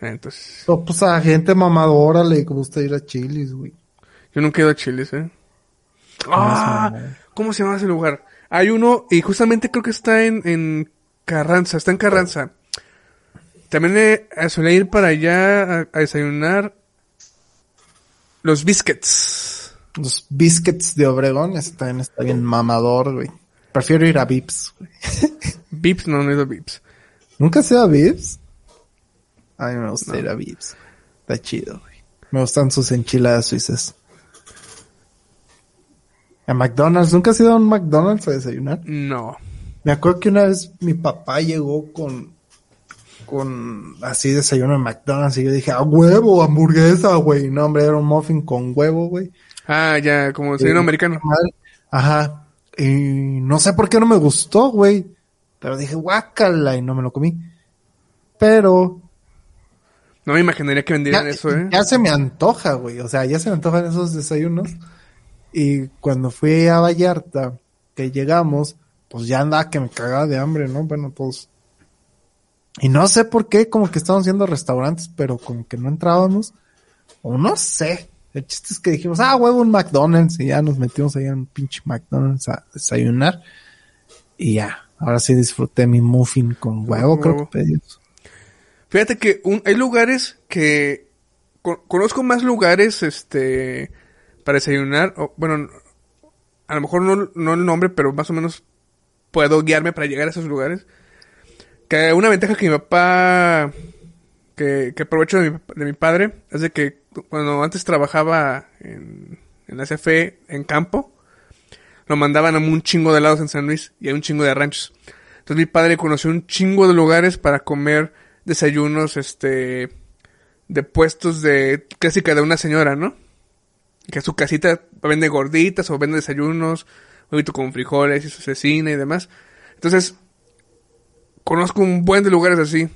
Entonces, Pero, pues a gente mamadora le gusta ir a chilis, güey. yo nunca he ido a Chiles, ¿eh? Ah. ¿cómo se llama ese lugar? Hay uno y justamente creo que está en, en Carranza, está en Carranza. También eh, solía ir para allá a, a desayunar los biscuits. Los biscuits de Obregón, ese también está bien mamador, güey. Prefiero ir a Vips, güey. (laughs) Vips, no, no he ido a Vips. ¿Nunca has ido a Vips? A mí me gusta ir a Vips. Está chido, güey. Me gustan sus enchiladas suizas. A McDonald's, ¿nunca has ido a un McDonald's a desayunar? No. Me acuerdo que una vez mi papá llegó con con así desayuno en McDonald's y yo dije, a huevo, hamburguesa, güey. No, hombre, era un muffin con huevo, güey. Ah, ya, como desayuno Sí. americano. Ajá. Y no sé por qué no me gustó, güey. Pero dije, guácala, y no me lo comí. Pero No me imaginaría que vendieran ya, eso, ¿eh? ya se me antoja, güey. O sea, ya se me antojan esos desayunos. Y cuando fui a Vallarta, que llegamos, pues ya andaba que me cagaba de hambre, ¿no? Bueno, pues. Y no sé por qué, como que estábamos yendo a restaurantes, pero como que no entrábamos. O no sé. El chiste es que dijimos, ah, huevo, un McDonald's. Y ya nos metimos ahí en un pinche McDonald's a desayunar. Y ya, ahora sí disfruté mi muffin con huevo, creo que pedí eso. Fíjate que un- hay lugares que co- conozco más lugares este para desayunar, o, bueno, a lo mejor no, no el nombre, pero más o menos puedo guiarme para llegar a esos lugares. Que una ventaja que mi papá que, que aprovecho de mi, de mi padre es de que cuando antes trabajaba en, en la CFE en campo, lo mandaban a un chingo de helados en San Luis y a un chingo de ranchos. Entonces mi padre conoció un chingo de lugares para comer desayunos, este, de puestos de clásica de una señora, ¿no? Que su casita vende gorditas o vende desayunos, huevito con frijoles y su cecina y demás. Entonces, conozco un buen de lugares así.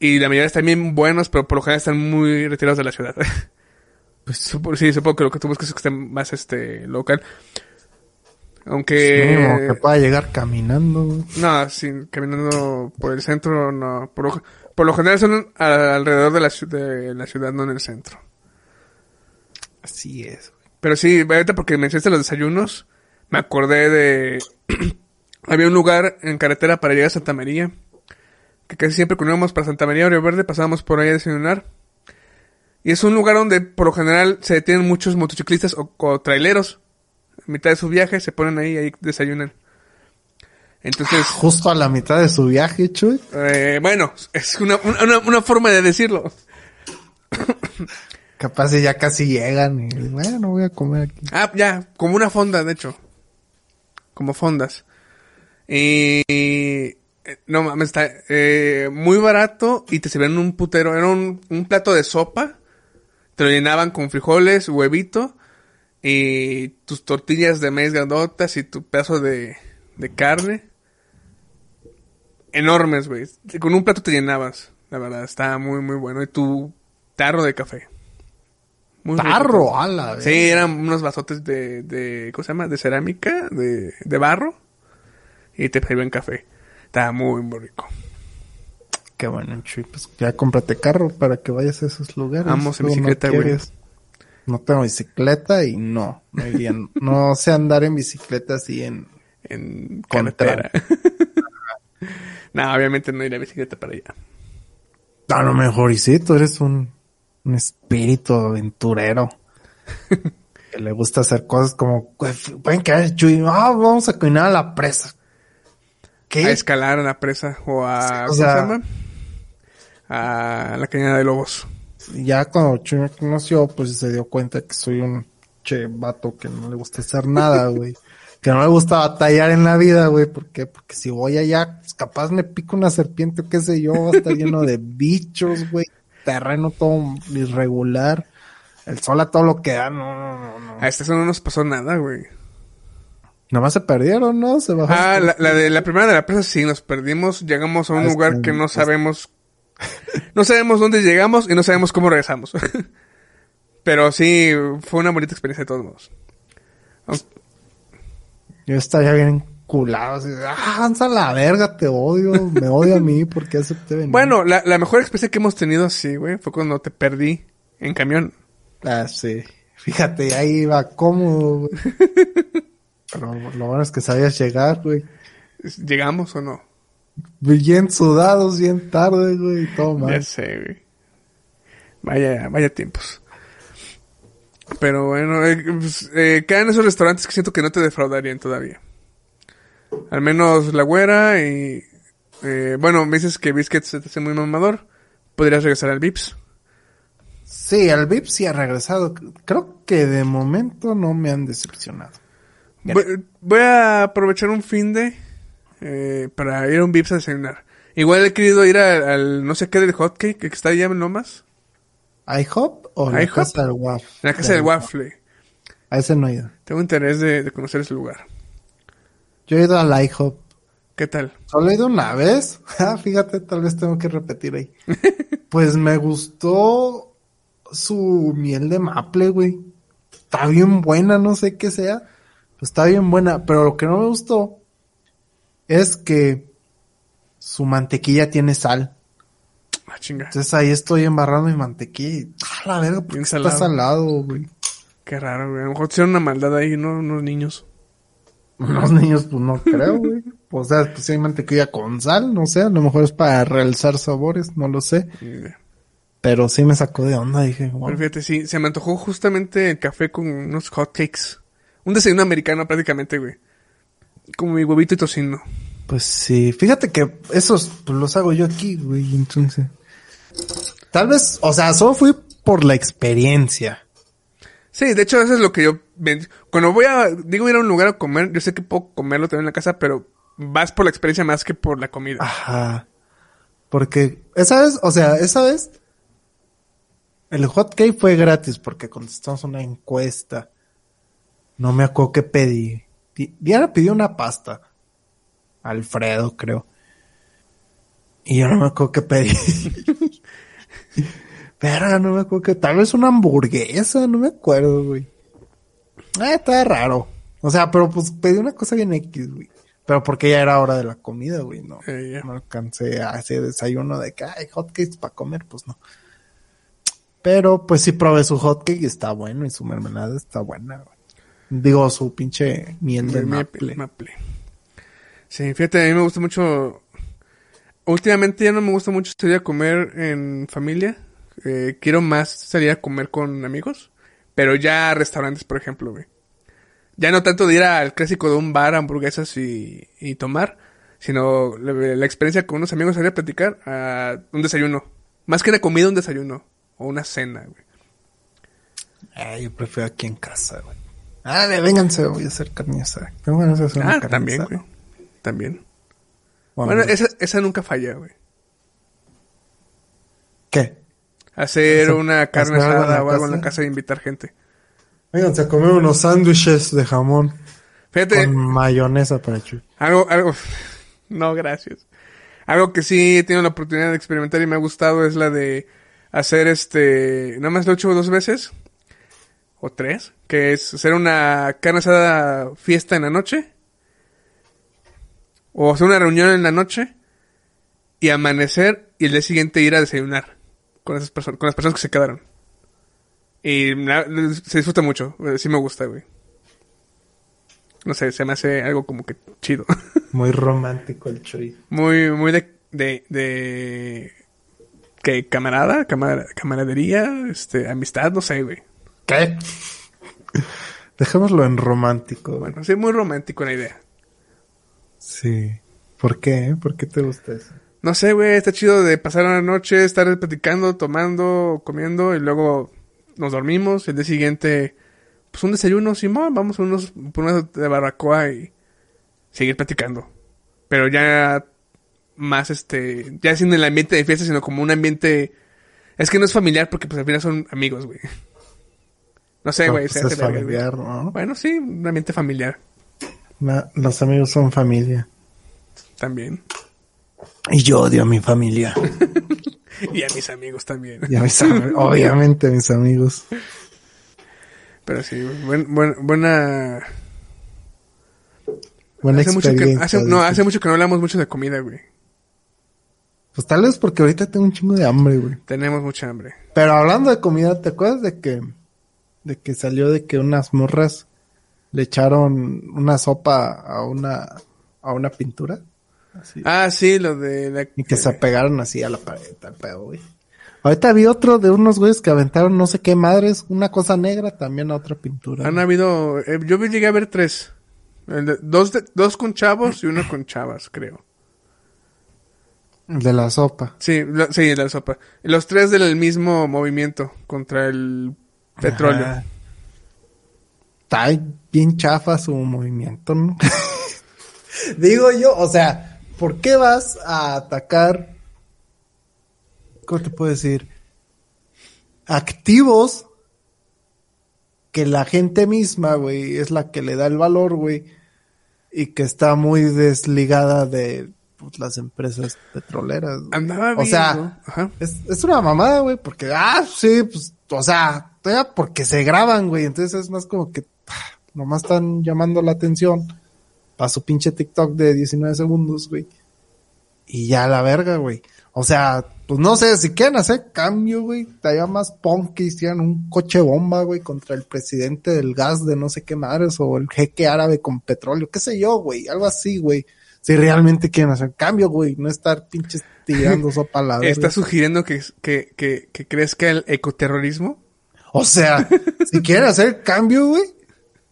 Y la mayoría están bien buenos, pero por lo general están muy retirados de la ciudad. (laughs) pues supo- sí, supongo que lo que tú buscas es que esté más este local. Aunque Mínimo que pueda llegar caminando, no, sin caminando por el centro, no. Por lo, por lo general son a- alrededor de la, de la ciudad, no en el centro. Así es, güey. Pero sí, ahorita porque mencionaste los desayunos, me acordé de... (clears throat) Había un lugar en carretera para llegar a Santa María, que casi siempre cuando íbamos para Santa María Río Verde pasábamos por ahí a desayunar. Y es un lugar donde por lo general se detienen muchos motociclistas o, o traileros. A mitad de su viaje se ponen ahí y ahí desayunan. Entonces... (laughs) Justo a la mitad de su viaje, Chuy. Eh, bueno, es una, una, una forma de decirlo. Capaz ya casi llegan y bueno, voy a comer aquí. Ah, ya, como una fonda, de hecho. Como fondas. Y... eh, No mames, está eh, muy barato y te servían un putero. Era un, plato de sopa. Te lo llenaban con frijoles, huevito y tus tortillas de maíz grandotas y tu pedazo de, de carne. Enormes, güey. Con un plato te llenabas. La verdad, estaba muy, muy bueno. Y tu tarro de café. Muy. Tarro, ala. Sí, eran unos vasotes de, de ¿cómo se llama? De cerámica, de, de barro. Y te servían café. Estaba muy, muy rico. Qué bueno, Chuy. Pues ya cómprate carro para que vayas a esos lugares. Vamos en bicicleta, güey. No tengo bicicleta y no, no iría. no sé andar en bicicleta así en... En carretera. (laughs) no, obviamente no iré a bicicleta para allá. A lo mejor y sí, tú eres un, un espíritu aventurero. (laughs) que le gusta hacer cosas como... Pueden caer, Chuy. Ah, vamos a caminar a la presa. ¿Qué? A escalar a la presa o a... O ¿Cómo sea- se llama? A la cañada de lobos. ya cuando Chuy me conoció, pues se dio cuenta que soy un che vato que no le gusta hacer nada, (laughs) güey. que no le gusta batallar en la vida, güey. ¿Por qué? Porque si voy allá, pues capaz me pico una serpiente o qué sé yo, va a estar lleno de (laughs) bichos, güey. Terreno todo irregular. El sol a todo lo que da, no, no, no, no. A este no nos pasó nada, güey. Nomás se perdieron, ¿no? Se bajaron. Ah, la, la de la primera de la presa sí, nos perdimos. Llegamos a un Ah, lugar que no sabemos... No sabemos dónde llegamos y no sabemos cómo regresamos. (laughs) Pero sí, fue una bonita experiencia de todos modos. Yo estaría bien culado, así, ah, la verga, te odio, me odio a mí porque acepté venir. Bueno, la, la mejor experiencia que hemos tenido así, güey, fue cuando te perdí en camión. Ah, sí. Fíjate, ahí iba cómodo, güey. (laughs) Pero lo bueno es que sabías llegar, güey. ¿Llegamos o no? Bien sudados, bien tarde, güey, y todo Ya mal. sé, güey. Vaya, vaya tiempos. Pero bueno, eh, pues, eh, quedan esos restaurantes que siento que no te defraudarían todavía. Al menos La Güera y... eh, bueno, me dices que Biscuits se te hace muy mamador. Podrías regresar al Vips. Sí, el VIP sí ha regresado. Creo que de momento no me han decepcionado. Voy, voy a aprovechar un fin de... eh, para ir a un Vips a desayunar. Igual he querido ir al, al no sé qué del hotcake que está allá en Lomas. ¿IHOP o la IHOP? casa del waffle? La casa del waffle. A ese no he ido. Tengo interés de, de conocer ese lugar. Yo he ido al IHOP. ¿Qué tal? Solo he ido una vez. (laughs) Ah, fíjate, tal vez tengo que repetir ahí. (laughs) pues me gustó su miel de maple, güey. Está bien buena, no sé qué sea. pero Está bien buena, pero lo que no me gustó es que su mantequilla tiene sal. Ah, chinga. Entonces ahí estoy embarrando mi mantequilla y, ah, la verga, ¿por qué está salado. salado, güey? Qué raro, güey. A lo mejor hicieron una maldad ahí, ¿no? Unos niños. (laughs) Los niños, pues no creo, güey. O sea, pues si hay mantequilla con sal, no sé, a lo mejor es para realzar sabores, no lo sé. Pero sí me sacó de onda, dije, wow. Pero fíjate, sí, se me antojó justamente el café con unos hotcakes. Un desayuno americano prácticamente, güey. Como mi huevito y tocino. Pues sí, fíjate que esos pues, los hago yo aquí, güey, entonces. Tal vez, o sea, solo fui por la experiencia. Sí, de hecho, eso es lo que yo... Cuando voy a... Digo ir a un lugar a comer, yo sé que puedo comerlo también en la casa, pero vas por la experiencia más que por la comida. Ajá. Porque esa vez, o sea, esa vez el hot cake fue gratis porque contestamos una encuesta. No me acuerdo qué pedí. Di- Diana pidió una pasta. Alfredo, creo. Y yo no me acuerdo qué pedí. (laughs) Pero no me acuerdo que tal vez una hamburguesa, no me acuerdo, güey. Ah, está raro. O sea, pero pues pedí una cosa bien X, güey. Pero porque ya era hora de la comida, güey, no. Eh. No alcancé a ese desayuno de que hay hotcakes para comer, pues no. Pero pues sí probé su hotcake y está bueno y su mermelada está buena, güey. Digo, su pinche miel de maple. maple. Sí, fíjate, a mí me gusta mucho... Últimamente ya no me gusta mucho a comer en familia. Eh, quiero más salir a comer con amigos. Pero ya a restaurantes, por ejemplo, güey. Ya no tanto de ir al clásico de un bar, hamburguesas y, y tomar. Sino la, la experiencia con unos amigos salir a platicar a un desayuno. Más que una comida, un desayuno. O una cena, güey. Ay, yo prefiero aquí en casa, güey. Ah, vénganse, voy a hacer carne asada. Hacer una Ah, carne también, asada. güey. También. Bueno, Bueno, esa, esa nunca falla, güey. ¿Qué? Hacer una carne asada o algo en la casa. y invitar gente. Vénganse a comer unos sándwiches de jamón Fíjate, con mayonesa para Chuy. algo, algo, (laughs) no, gracias. Algo que sí he tenido la oportunidad de experimentar y me ha gustado es la de hacer este, nada más lo he hecho dos veces, o tres, que es hacer una carne asada fiesta en la noche, o hacer una reunión en la noche, y amanecer y el día siguiente ir a desayunar con esas personas, con las personas que se quedaron. Y se disfruta mucho, eh, sí me gusta, güey. No sé, se me hace algo como que chido. (laughs) Muy romántico el Chuy. muy, muy de, de, de, que camarada, camar- camaradería, este, amistad, no sé, güey. ¿Qué? Dejémoslo en romántico. güey. Bueno, sí, muy romántico la idea. Sí. ¿Por qué? ¿Por qué te gusta eso? No sé, güey, está chido de pasar una noche, estar platicando, tomando, comiendo y luego nos dormimos. El día siguiente, pues un desayuno, Simón, vamos a unos, por unos de barbacoa y seguir platicando. Pero ya más, este, ya sin el ambiente de fiesta, sino como un ambiente... Es que no es familiar porque pues al final son amigos, güey. No sé, güey. pues, se hace es familiar, ¿no? Bueno, sí, un ambiente familiar los amigos son familia. también. Y yo odio a mi familia. (laughs) Y a mis amigos también. Y a mis am- (laughs) obviamente a mis amigos. Pero sí, buen- buen- buena... Buena Hace mucho, que, experiencia. hace, no, hace mucho que no hablamos mucho de comida, güey. Pues tal vez porque ahorita tengo un chingo de hambre, güey. Tenemos mucha hambre. Pero hablando de comida, ¿te acuerdas de que de que salió de que unas morras le echaron una sopa a una a una pintura? Así. Ah, sí, lo de la... y que se pegaron así a la pared, al pedo, güey. Ahorita vi otro de unos güeyes que aventaron no sé qué madres, una cosa negra también a otra pintura. Han habido... eh, yo llegué a ver tres. El de- dos, de- dos con chavos y uno con chavas, creo. El de la sopa. Sí, lo- sí, la sopa. Los tres del mismo movimiento contra el petróleo. Ajá. Está bien chafa su movimiento, ¿no? (laughs) Digo yo, o sea, ¿por qué vas a atacar? ¿Cómo te puedo decir? Activos que la gente misma, güey, es la que le da el valor, güey. y que está muy desligada de pues, las empresas petroleras. Andaba O bien, sea, ¿no? Ajá. Es, es una mamada, güey, porque, ah, sí, pues, o sea, porque se graban, güey, entonces es más como que ah, nomás están llamando la atención para su pinche TikTok de 19 segundos, güey. Y ya la verga, güey. O sea, pues no sé, si quieren hacer cambio, güey, estaría más punk que hicieran un coche bomba, güey, contra el presidente del gas de no sé qué madres, o el jeque árabe con petróleo, qué sé yo, güey, algo así, güey. Si realmente quieren hacer cambio, güey, no estar pinches tirando (laughs) sopa a la verga. ¿Estás sugiriendo que, que, que, que crezca el ecoterrorismo? O sea, si quieren hacer cambio, güey,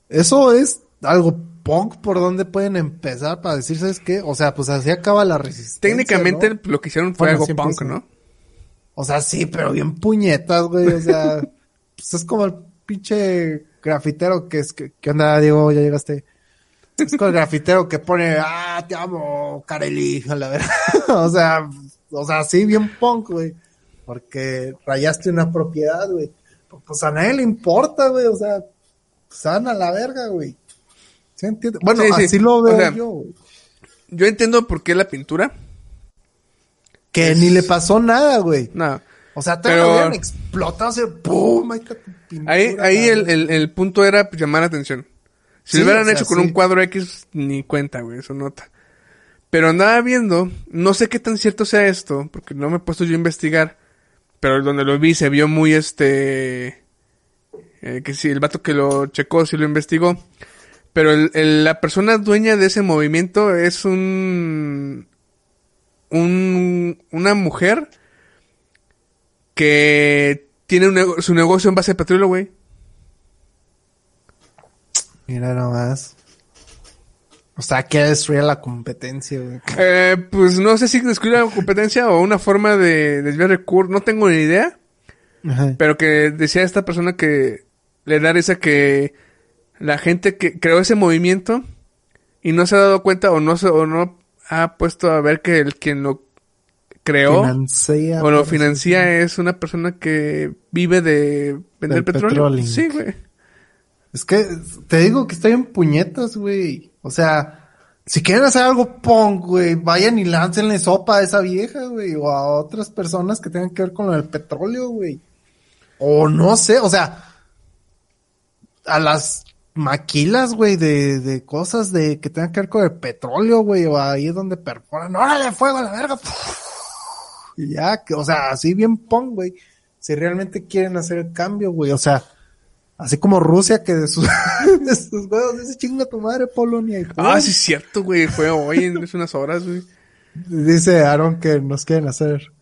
eso es algo punk por donde pueden empezar para decir, ¿sabes qué? O sea, pues así acaba la resistencia. Técnicamente ¿no? lo que hicieron fue Bueno, algo punk. ¿no? O sea, sí, pero bien puñetas, güey. O sea, (laughs) pues es como el pinche grafitero que es que, ¿qué onda, Diego? Ya llegaste. Es como el grafitero que pone, ah, te amo, Kareli, (laughs) a la verdad. (laughs) o sea, o sea, sí, bien punk, güey. Porque rayaste una propiedad, güey. Pues a nadie le importa, güey. O sea, pues a la verga, güey. ¿Sí entiendes? Bueno, Sí, sí. así lo O veo sea, yo, güey. Yo entiendo por qué la pintura. Que es- ni le pasó nada, güey. No. O sea, te Pero- lo hubieran explotado, así, ¡pum! Ahí pintura, Ahí, ahí el, el, el punto era pues, llamar la atención. Si lo hubieran o sea, hecho con un cuadro X, ni cuenta, güey, eso nota. Pero andaba viendo, no sé qué tan cierto sea esto, porque no me he puesto yo a investigar, pero donde lo vi se vio muy este... eh, que sí, el vato que lo checó, sí lo investigó. Pero el, el- la persona dueña de ese movimiento es un... un una mujer que tiene un su negocio en base de petróleo, güey. Mira nomás. O sea, que destruir la competencia, güey. Eh, pues no sé si descubrir la competencia o una forma de desviar recursos, no tengo ni idea, Ajá. pero que decía esta persona que le da risa que la gente que creó ese movimiento y no se ha dado cuenta o no se, o no ha puesto a ver que el quien lo creó Financia o lo financia es una persona que vive de vender Del petróleo. Sí, güey. Es que te digo que estoy en puñetas, güey. O sea, si quieren hacer algo punk, güey, vayan y láncenle sopa a esa vieja, güey, o a otras personas que tengan que ver con lo del petróleo, güey. O no sé, o sea, a las maquilas, güey, de, de cosas de que tengan que ver con el petróleo, güey, o ahí es donde perforan, órale, fuego a la verga. Y ya, que, o sea, así bien punk, güey. Si realmente quieren hacer el cambio, güey, o sea, Así como Rusia que de sus, (laughs) de sus huevos dice chinga tu madre Polonia. Y. Ah, sí, es cierto, güey. Fue hoy en unas horas, güey. Dice Aaron que nos quieren hacer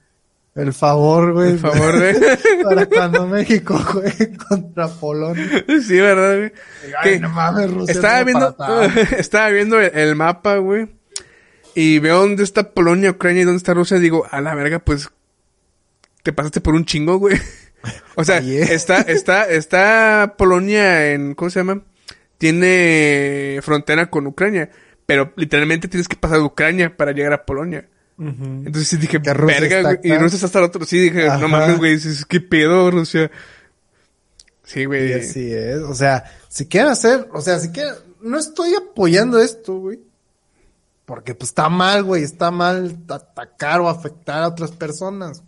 el favor, güey. El favor de... (laughs) Para cuando México juegue contra Polonia. sí, ¿verdad, güey? Ay, no mames, Rusia. estaba no viendo, (laughs) estaba el, el mapa, güey. Y veo dónde está Polonia, Ucrania y dónde está Rusia. Digo, a la verga, pues, te pasaste por un chingo, güey. O sea, está, está, está Polonia en, ¿cómo se llama? Tiene frontera con Ucrania. Pero literalmente tienes que pasar Ucrania para llegar a Polonia. Entonces sí dije, Que verga, güey. Y. Rusia está hasta el otro. Sí, dije, Ajá. no mames, güey. dices, ¿Qué pedo, Rusia? Sí, güey. Y así es. O sea, si quieren hacer, o sea, si quieren, no estoy apoyando esto, güey. Porque pues está mal, güey. Está mal atacar o afectar a otras personas.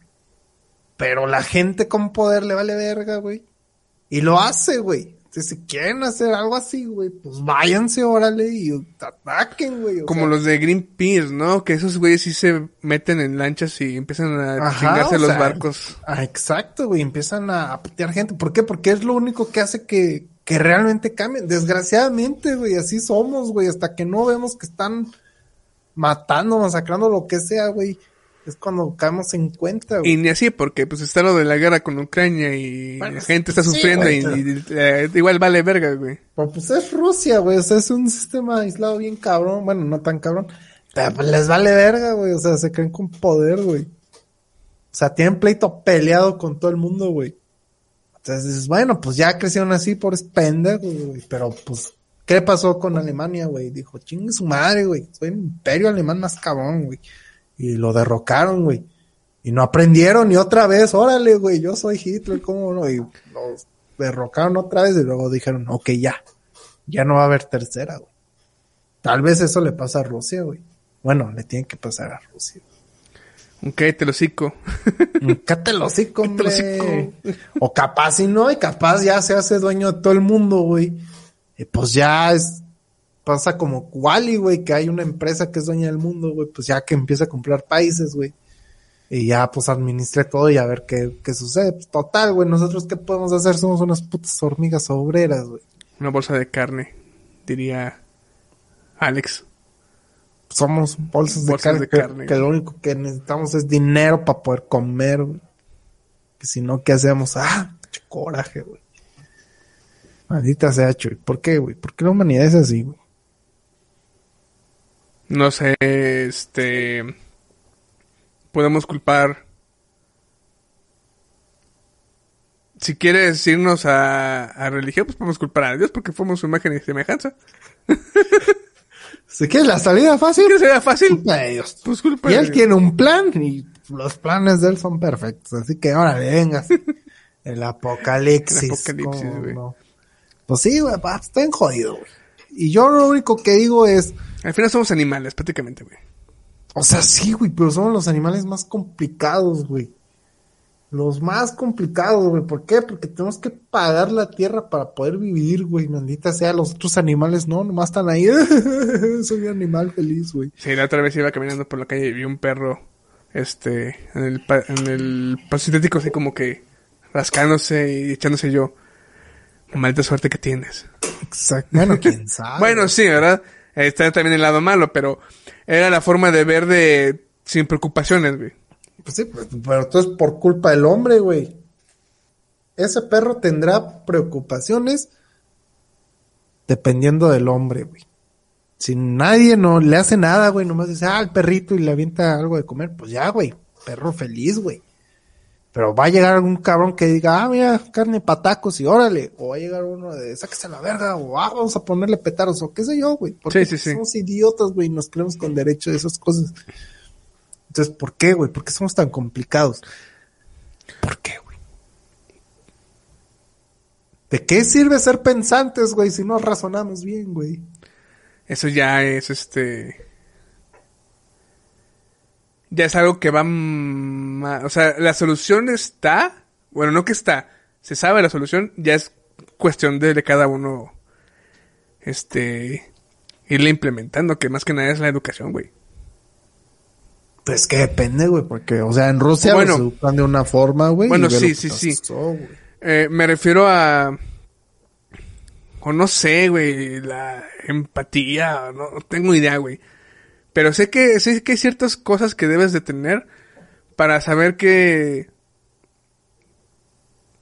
Pero la gente con poder le vale verga, güey. Y lo hace, güey. Entonces, si quieren hacer algo así, güey, pues váyanse, órale, y ataquen, güey. Como sea, los de Greenpeace, ¿no? Que esos güeyes sí se meten en lanchas y empiezan a Ajá, chingarse los sea, barcos. Ah, exacto, güey. Empiezan a, a putear gente. ¿Por qué? Porque es lo único que hace que, que realmente cambien. Desgraciadamente, güey, así somos, güey. Hasta que no vemos que están matando, masacrando, lo que sea, güey. Es cuando caemos en cuenta, Y güey. ni así, porque pues está lo de la guerra con Ucrania y Bueno, la gente está sí, sufriendo güey, y, y, eh, igual vale verga, güey. Pero pues es Rusia, güey. O sea, es un sistema aislado bien cabrón. Bueno, no tan cabrón. Pero pues les vale verga, güey. O sea, se creen con poder, güey. O sea, tienen pleito peleado con todo el mundo, güey. Entonces dices, bueno, pues ya crecieron así por pendejos, güey. Pero pues, ¿qué pasó con Alemania, güey? Dijo, chingue su madre, güey. Soy el imperio alemán más cabrón, güey. Y lo derrocaron, güey. Y no aprendieron y otra vez, órale, güey, yo soy Hitler, ¿cómo no? Y los derrocaron otra vez y luego dijeron, ok, ya, ya no va a haber tercera, güey. Tal vez eso le pasa a Rusia, güey. Bueno, le tiene que pasar a Rusia. Un cállate el hocico. Cállate hombre. Hocico. O capaz si no, y capaz ya se hace dueño de todo el mundo, güey. Y pues ya es, pasa como Wally, güey, que hay una empresa que es dueña del mundo, güey, pues ya que empieza a comprar países, güey. Y ya pues administre todo y a ver qué, qué sucede. Pues, total, güey, nosotros qué podemos hacer, somos unas putas hormigas obreras, güey. Una bolsa de carne, diría Alex. Somos bolsas de, carne, de que- carne. Que, lo único que necesitamos es dinero para poder comer, güey. Que si no, ¿qué hacemos? Ah, coraje, güey. Maldita sea, Chuy. ¿Por qué, güey? ¿Por qué la humanidad es así, güey? No sé, este... Podemos culpar... Si quieres irnos a, a religión, pues podemos culpar a Dios porque fuimos su imagen y semejanza. Si quieres la salida fácil, ¿Qué sería fácil? culpa de Dios. Pues culpa Y él Dios. tiene un plan y los planes de él son perfectos. Así que órale, vengas. (laughs) El apocalipsis. El apocalipsis, ¿cómo güey. no? Pues sí, güey, pa, están jodidos, güey. Y yo lo único que digo es, Al final somos animales, prácticamente, güey. o sea, sí, güey, pero somos los animales más complicados, güey. Los más complicados, güey. ¿Por qué? Porque tenemos que pagar la tierra para poder vivir, güey. Maldita sea, los otros animales no, nomás están ahí. (laughs) Soy un animal feliz, güey. Sí, la otra vez iba caminando por la calle y vi un perro, este, en el, pa- en el paso sintético, así como que rascándose y echándose yo. Maldita suerte que tienes. Exacto. Bueno, (laughs) quién sabe. Bueno, sí, ¿verdad? Está también el lado malo, pero era la forma de ver de sin preocupaciones, güey. Pues sí, pues, pero entonces por culpa del hombre, güey. Ese perro tendrá preocupaciones dependiendo del hombre, güey. Si nadie no le hace nada, güey, nomás dice, ah, el perrito y le avienta algo de comer, pues ya, güey, perro feliz, güey. Pero va a llegar algún cabrón que diga, ah, mira, carne pa' tacos y órale. O va a llegar uno de, sáquese a la verga, o ah, vamos a ponerle petaros, o qué sé yo, güey. Porque Sí, sí, sí. somos idiotas, güey, y nos creemos con derecho de esas cosas. Entonces, ¿por qué, güey? ¿Por qué somos tan complicados? ¿Por qué, güey? ¿De qué sirve ser pensantes, güey, si no razonamos bien, güey? Eso ya es este. Ya es algo que va. ma- O sea, la solución está. Bueno, no que está. Se sabe la solución. Ya es cuestión de, de cada uno. Este. Irla implementando. Que más que nada es la educación, güey. Pues que depende, güey, porque, o sea, en Rusia Bueno. los educan de una forma, güey. Bueno, sí, sí, pasó, sí. Eh, me refiero a. O no sé, güey. La empatía. No, no tengo idea, güey. Pero sé que, sé que hay ciertas cosas que debes de tener para saber que.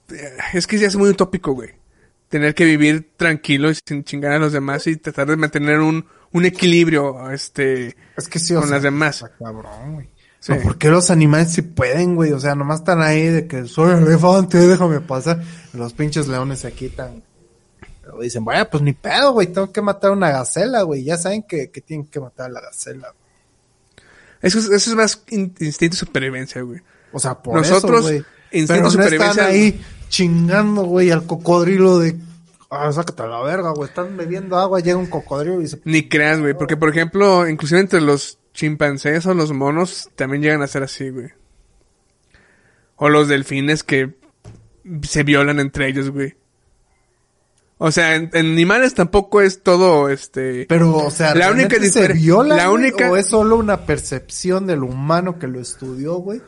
Eh, Es que ya es muy utópico, güey. Tener que vivir tranquilo y sin chingar a los demás y tratar de mantener un, un equilibrio, este. Es que sí, Con las demás. está cabrón, güey. Sí. No, ¿Por qué los animales sí pueden, güey? O sea, nomás están ahí de que soy elefante, déjame pasar. Los pinches leones se quitan. Dicen, vaya, pues ni pedo, güey, tengo que matar una gacela, güey. Ya saben que, que tienen que matar a la gacela. Eso es, eso es más in- instinto de supervivencia, güey. O sea, por Nosotros, eso, instinto Pero no supervivencia- están ahí chingando, güey, al cocodrilo de... Ah, sácate a la verga, güey. Están bebiendo agua, llega un cocodrilo y dice... Ni creas, güey. Porque, por ejemplo, inclusive entre los chimpancés o los monos también llegan a ser así, güey. O los delfines que se violan entre ellos, güey. O sea, en, en animales tampoco es todo, este... Pero, o sea, La ¿realmente única se viola, la única- ¿O es solo una percepción del humano que lo estudió, güey?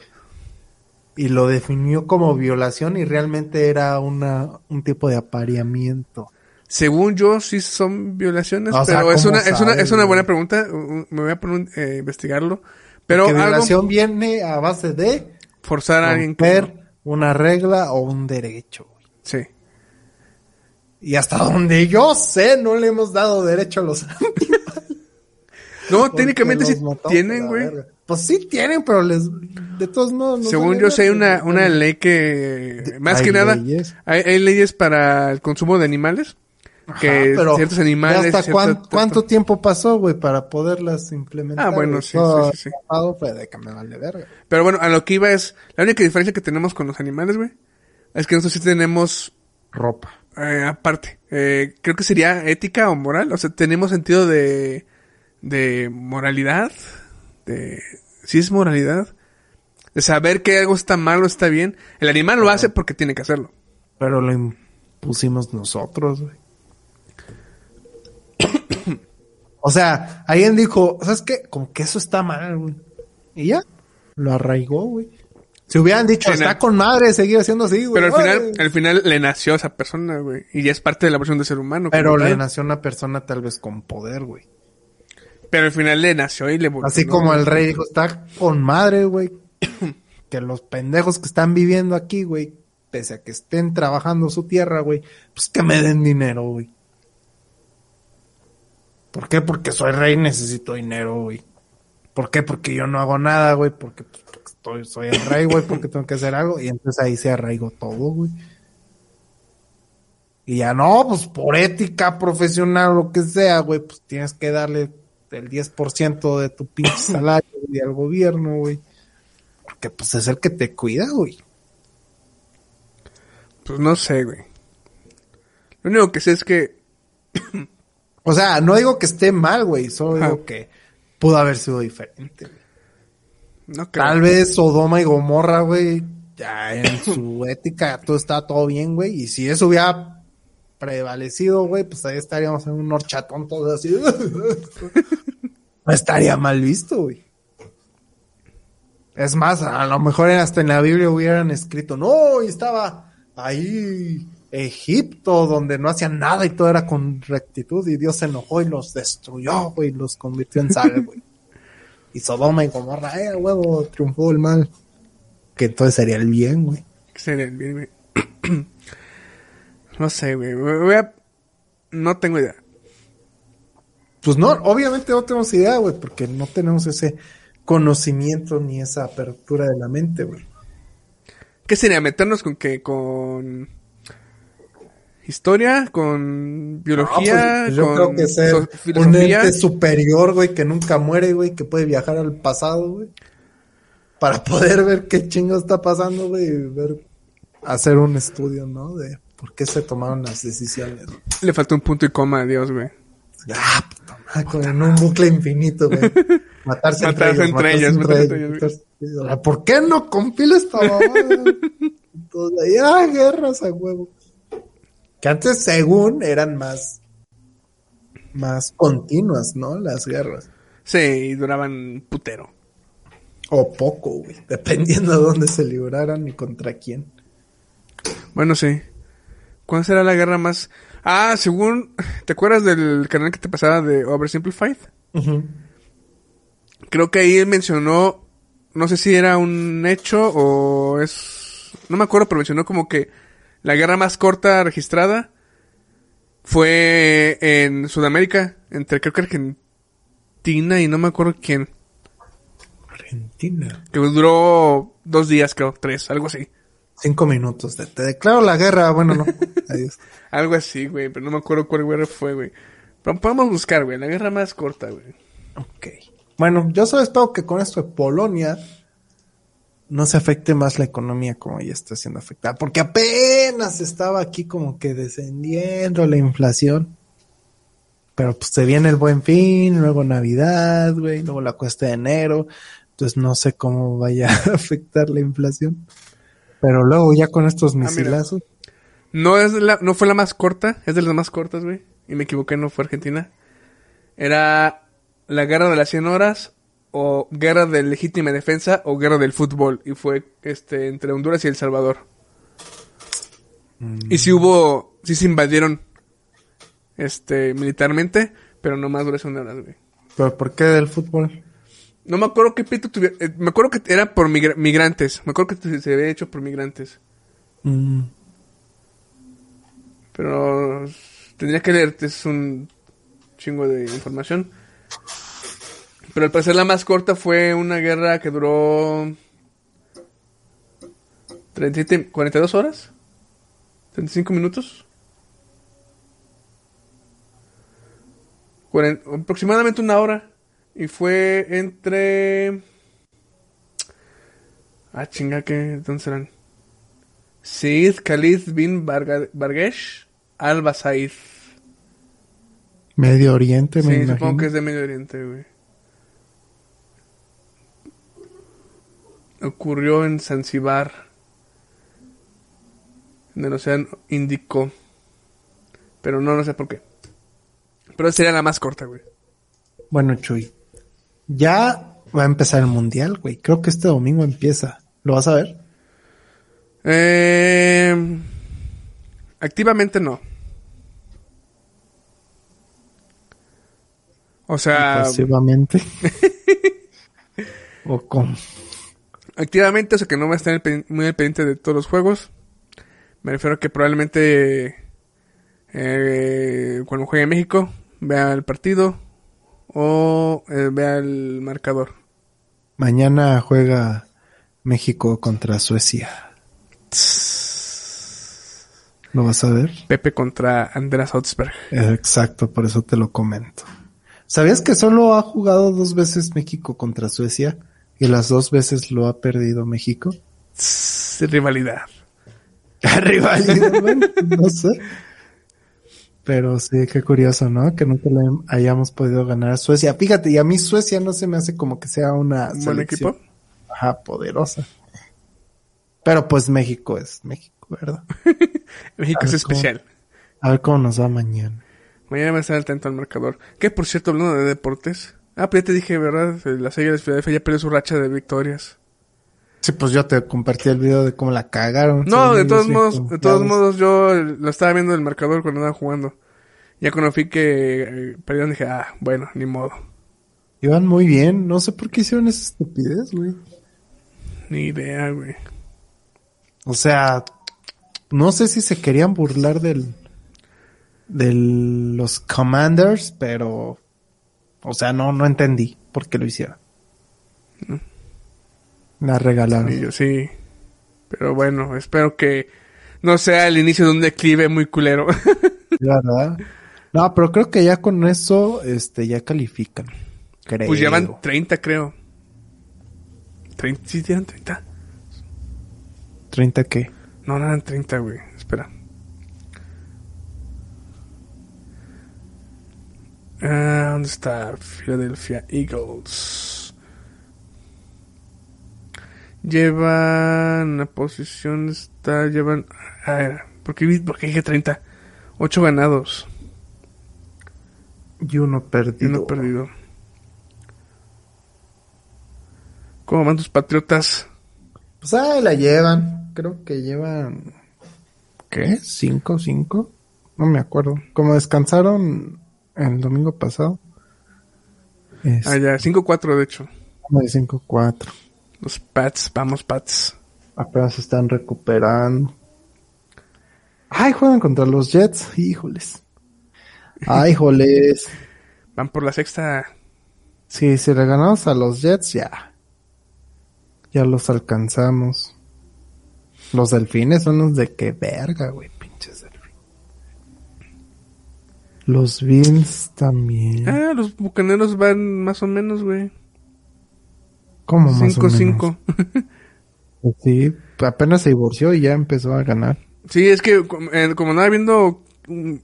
Y lo definió como violación y realmente era una, un tipo de apareamiento. Según yo, sí son violaciones, O sea, pero es ¿cómo una, es una, es una buena pregunta. Me voy a poner a investigarlo. Pero que algo violación viene a base de forzar a alguien romper una regla o un derecho, güey. Sí. Y hasta donde yo sé, no le hemos dado derecho a los No, (laughs) técnicamente sí tienen, güey. Pues sí tienen, pero les, de todos modos. nos Según yo sé, hay una, una ley que, más que nada, leyes. hay, hay leyes para el consumo de animales. que pero ciertos ¿ya animales... ¿Hasta cuán- cuánto tiempo pasó, güey, para poderlas implementar? Ah, bueno, sí, sí, sí, sí. pasado fue de que me vale verga. Pero bueno, a lo que iba es, la única diferencia que tenemos con los animales, güey, es que nosotros sí tenemos, Ropa. Eh, aparte, eh, creo que sería ética o moral, o sea, tenemos sentido de, de moralidad, de si es moralidad, de saber que algo está mal o está bien. El animal lo hace porque tiene que hacerlo. Pero lo impusimos nosotros, güey. (coughs) o sea, alguien dijo, ¿sabes qué? Como que eso está mal, güey. Y ya, lo arraigó, güey. Si hubieran dicho, está con madre, seguir haciendo así, güey. Pero al final, al final le nació a esa persona, güey. Y ya es parte de la versión de ser humano. Pero le nació una persona tal vez con poder, güey. Pero al final le nació y le evolucionó. Así como el rey dijo, está con madre, güey. (coughs) que los pendejos que están viviendo aquí, güey, pese a que estén trabajando su tierra, güey, pues que me den dinero, güey. ¿Por qué? Porque soy rey y necesito dinero, güey. ¿Por qué? Porque yo no hago nada, güey. Porque, pues, porque estoy, soy el rey, güey, porque tengo que hacer algo. Y entonces ahí se arraigó todo, güey. Y ya no, pues por ética profesional, lo que sea, güey, pues tienes que darle el 10% de tu pinche (laughs) salario güey, al gobierno, güey. Porque pues es el que te cuida, güey. Pues no sé, güey. Lo único que sé es que O sea, no digo que esté mal, güey, solo Ajá. digo que pudo haber sido diferente. güey. No creo. Tal vez Sodoma y Gomorra, güey, ya en (coughs) su ética todo está todo bien, güey. Y si eso hubiera prevalecido, güey, pues ahí estaríamos en un horchatón todo así. (laughs) no estaría mal visto, güey. Es más, a lo mejor hasta en la Biblia hubieran escrito, no, y estaba ahí Egipto, donde no hacían nada y todo era con rectitud, y Dios se enojó y los destruyó, güey, los convirtió en sal, güey. Y Sodoma y Gomorra, eh, huevo, triunfó el mal. Que entonces sería el bien, güey. Que sería el bien, güey. (clears throat) no sé, güey. Voy a- No tengo idea. Pues no, obviamente no tenemos idea, güey, porque no tenemos ese conocimiento ni esa apertura de la mente, güey. ¿Qué sería? ¿Meternos con qué? ¿Con historia? ¿Con biología? No, pues, yo ¿Con creo que ser so- un ente superior, güey, que nunca muere, güey, que puede viajar al pasado, güey. Para poder ver qué chingo está pasando, güey, y ver, hacer un estudio, ¿no? De por qué se tomaron las decisiones. Le faltó un punto y coma a Dios, güey. Ah, puta madre, con en un bucle infinito, güey. Matarse, (laughs) Matarse entre ellos, matarse entre ellos, matarse entre ellos. ¿Por qué no compila esta mamada? (laughs) Entonces, ya, guerras a huevo. Que antes, según, eran más, más continuas, ¿no? Las guerras. Sí, y duraban putero. O poco, güey. Dependiendo de dónde se libraran y contra quién. Bueno, sí. ¿Cuál será la guerra más...? Ah, según... ¿Te acuerdas del canal que te pasaba de Oversimplified? Ujú. Creo que ahí él mencionó... No sé si era un hecho o es... No me acuerdo, pero mencionó como que la guerra más corta registrada fue en Sudamérica, entre creo que Argentina y no me acuerdo quién. Argentina. Que duró dos días, creo, tres, algo así. Cinco minutos. te declaro la guerra. Bueno, no. (laughs) Adiós. Algo así, güey, pero no me acuerdo cuál guerra fue, güey. Pero podemos buscar, güey, la guerra más corta, güey. Ok. Bueno, yo solo espero que con esto de Polonia no se afecte más la economía como ya está siendo afectada. Porque apenas estaba aquí como que descendiendo la inflación. Pero pues se viene el buen fin, luego Navidad, güey, luego la cuesta de enero. Entonces no sé cómo vaya (laughs) a afectar la inflación. Pero luego ya con estos mira. misilazos. No es la, no fue la más corta, es de las más cortas, güey. Y me equivoqué, no fue Argentina. Era la guerra de las 100 horas, o guerra de legítima defensa, o guerra del fútbol. Y fue este entre Honduras y El Salvador. Y sí hubo, sí se invadieron este militarmente, pero nomás duró 100 horas, güey. ¿Pero por qué del fútbol? No me acuerdo qué pito tuviera. eh, me acuerdo que era por migra- migrantes. Me acuerdo que se- se había hecho por migrantes. Mm, Pero tendría que leerte, es un chingo de información. Pero al parecer la más corta fue una guerra que duró 37, 42 horas, 35 minutos. Cuaren- aproximadamente una hora. Y fue entre... Ah, chinga, ¿qué? ¿Dónde serán? Sid Khalid bin Barga- Bargesh al Basaid. Medio Oriente, me Sí, imagino. supongo que es de Medio Oriente, güey. Ocurrió en Zanzibar, en el Océano Índico. Pero no, no sé por qué. Pero sería la más corta, güey. Bueno, Chuy. Ya va a empezar el Mundial, güey. Creo que este domingo empieza. ¿Lo vas a ver? Eh, activamente no. O sea, Pasivamente. (laughs) o con... activamente, o sea que no va a estar muy al pendiente de todos los juegos. Me refiero a que probablemente eh, cuando juegue México vea el partido o eh, vea el marcador. Mañana juega México contra Suecia. ¿Lo vas a ver? Pepe contra Andreas Otzberg. Exacto, por eso te lo comento. ¿Sabías que solo ha jugado dos veces México contra Suecia y las dos veces lo ha perdido México? Tss, rivalidad. (laughs) Rivalidad, (laughs) bueno, no sé. Pero sí, qué curioso, ¿no? Que nunca le hayamos podido ganar a Suecia. Fíjate, y a mí Suecia no se me hace como que sea una ¿Un selección, equipo? Ajá, poderosa. Pero pues México es México, ¿verdad? (laughs) México es cómo- especial. A ver cómo nos va mañana. Mañana va a estar atento al marcador. Que por cierto, hablando de deportes. Ah, pues ya te dije, ¿verdad? Las Águilas de Filadelfia ya perdió su racha de victorias. Sí, pues yo te compartí el video de cómo la cagaron. No, de todos modos, de todos modos yo lo estaba viendo el marcador cuando andaba jugando. Ya cuando fui que eh, perdieron dije, ah, bueno, ni modo. Iban muy bien. No sé por qué hicieron esa estupidez, güey. Ni idea, güey. O sea, no sé si se querían burlar del de los Commanders, pero o sea, no no entendí por qué lo hicieron. La regalaron. Yo sí. Pero bueno, espero que no sea el inicio de un declive muy culero. (laughs) ¿Verdad? No, pero creo que ya con eso este ya califican. Creo. pues llevan 30, creo. 30, sí, llevan 30. 30 qué? No, no eran 30, güey. Ah, ¿Dónde está? Philadelphia Eagles. Llevan la posición está llevan a ver, ¿por qué, por qué dije 30? 8 ganados Y uno y perdido. uno perdido. ¿Cómo van tus patriotas? Pues ahí la llevan. Creo que llevan. ¿Qué? ¿Cinco? ¿Cinco? No me acuerdo. Como descansaron el domingo pasado. Ah, ya, 5-4 de hecho. como de 5-4. Los Pats, vamos Pats. Apenas se están recuperando. Ay, juegan contra los Jets. Híjoles. Ay, joles. (laughs) Van por la sexta. Sí, si le ganamos a los Jets, ya. Ya los alcanzamos. Los delfines son los de qué verga, güey. Pinches delfines. Los Bills también. Ah, los bucaneros van más o menos, güey. ¿Cómo más o menos? 5-5. Pues Sí, apenas se divorció y ya empezó a ganar. sí, es que como, eh, como andaba viendo. mm,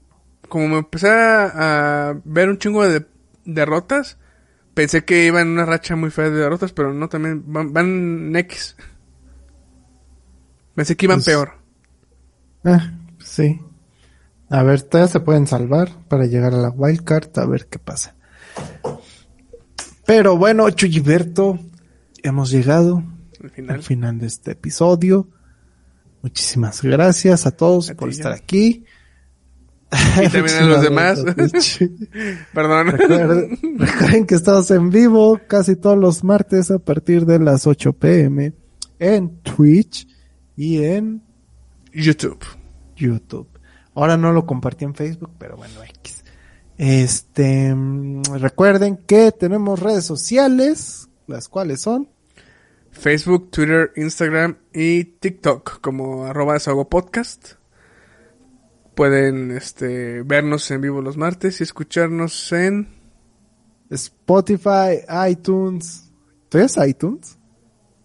Como me empecé a, a ver un chingo de derrotas, pensé que iban en una racha muy fea de derrotas, pero no, también van, van X. Pensé que iban Pues- peor. Ah, sí. A ver, todavía se pueden salvar para llegar a la wildcard, a ver qué pasa. Pero bueno, Chuyberto, hemos llegado Al al final. de este episodio. Muchísimas gracias a todos A por estar ya. aquí. Y también a (laughs) los demás. (laughs) Perdón. Recuerden, (laughs) recuerden que estamos en vivo casi todos los martes a partir de las 8 pm en Twitch y en YouTube. YouTube. Ahora no lo compartí en Facebook, pero bueno, X. Este, mm, recuerden que tenemos redes sociales, las cuales son Facebook, Twitter, Instagram y TikTok como arroba podcast. Pueden este, vernos en vivo los martes y escucharnos en... Spotify, iTunes. ¿Todavía es iTunes?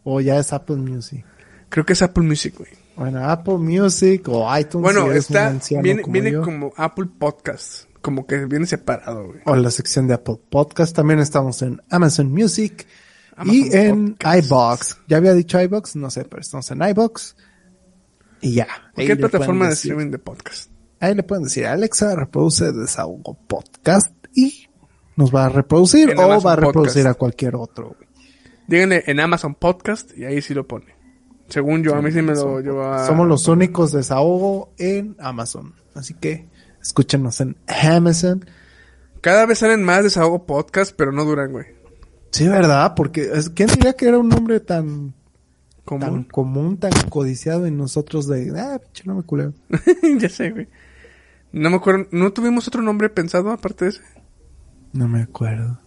¿O ya es Apple Music? Creo que es Apple Music, güey. Bueno, Apple Music o iTunes. Bueno, si eres un está viene, como viene yo. como Apple Podcast. como que viene separado, güey. O la sección de Apple Podcast. También estamos en Amazon Music. Amazon y en Podcast. iBox. Ya había dicho iBox, no sé, pero estamos en iBox. Y ya. Le plataforma de decir- streaming de podcast. Ahí le pueden decir, Alexa, reproduce Desahogo Podcast y nos va a reproducir o va a reproducir Podcast. a cualquier otro. güey. Díganle en Amazon Podcast y ahí sí lo pone. Según yo, a mí sí me lo lleva. Somos los únicos Desahogo en Amazon. Así que escúchenos en Amazon. Cada vez salen más desahogo podcast, pero no duran, güey. Sí, ¿verdad? Porque ¿quién diría que era un nombre tan, común, tan codiciado y nosotros de, ah, pinche nombre culero? (laughs) ya sé, güey. No me acuerdo. ¿No tuvimos otro nombre pensado aparte de ese? No me acuerdo.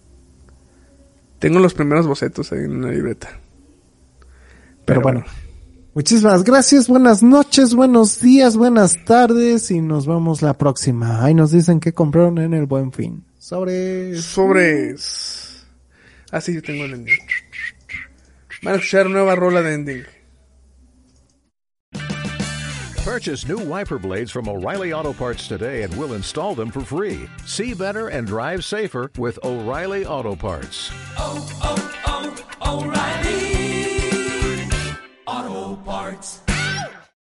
Tengo los primeros bocetos ahí en una libreta. Pero, bueno. Muchísimas gracias, buenas noches, buenos días, buenas tardes y nos vemos la próxima. Ahí nos dicen que compraron en el Buen Fin. Sobre... Sobres. Ah, sí, yo tengo el ending. Van a escuchar nueva rola de ending. Purchase new wiper blades from O'Reilly Auto Parts today and we'll install them for free. See better and drive safer with O'Reilly Auto Parts. oh, oh, O'Reilly Auto Parts.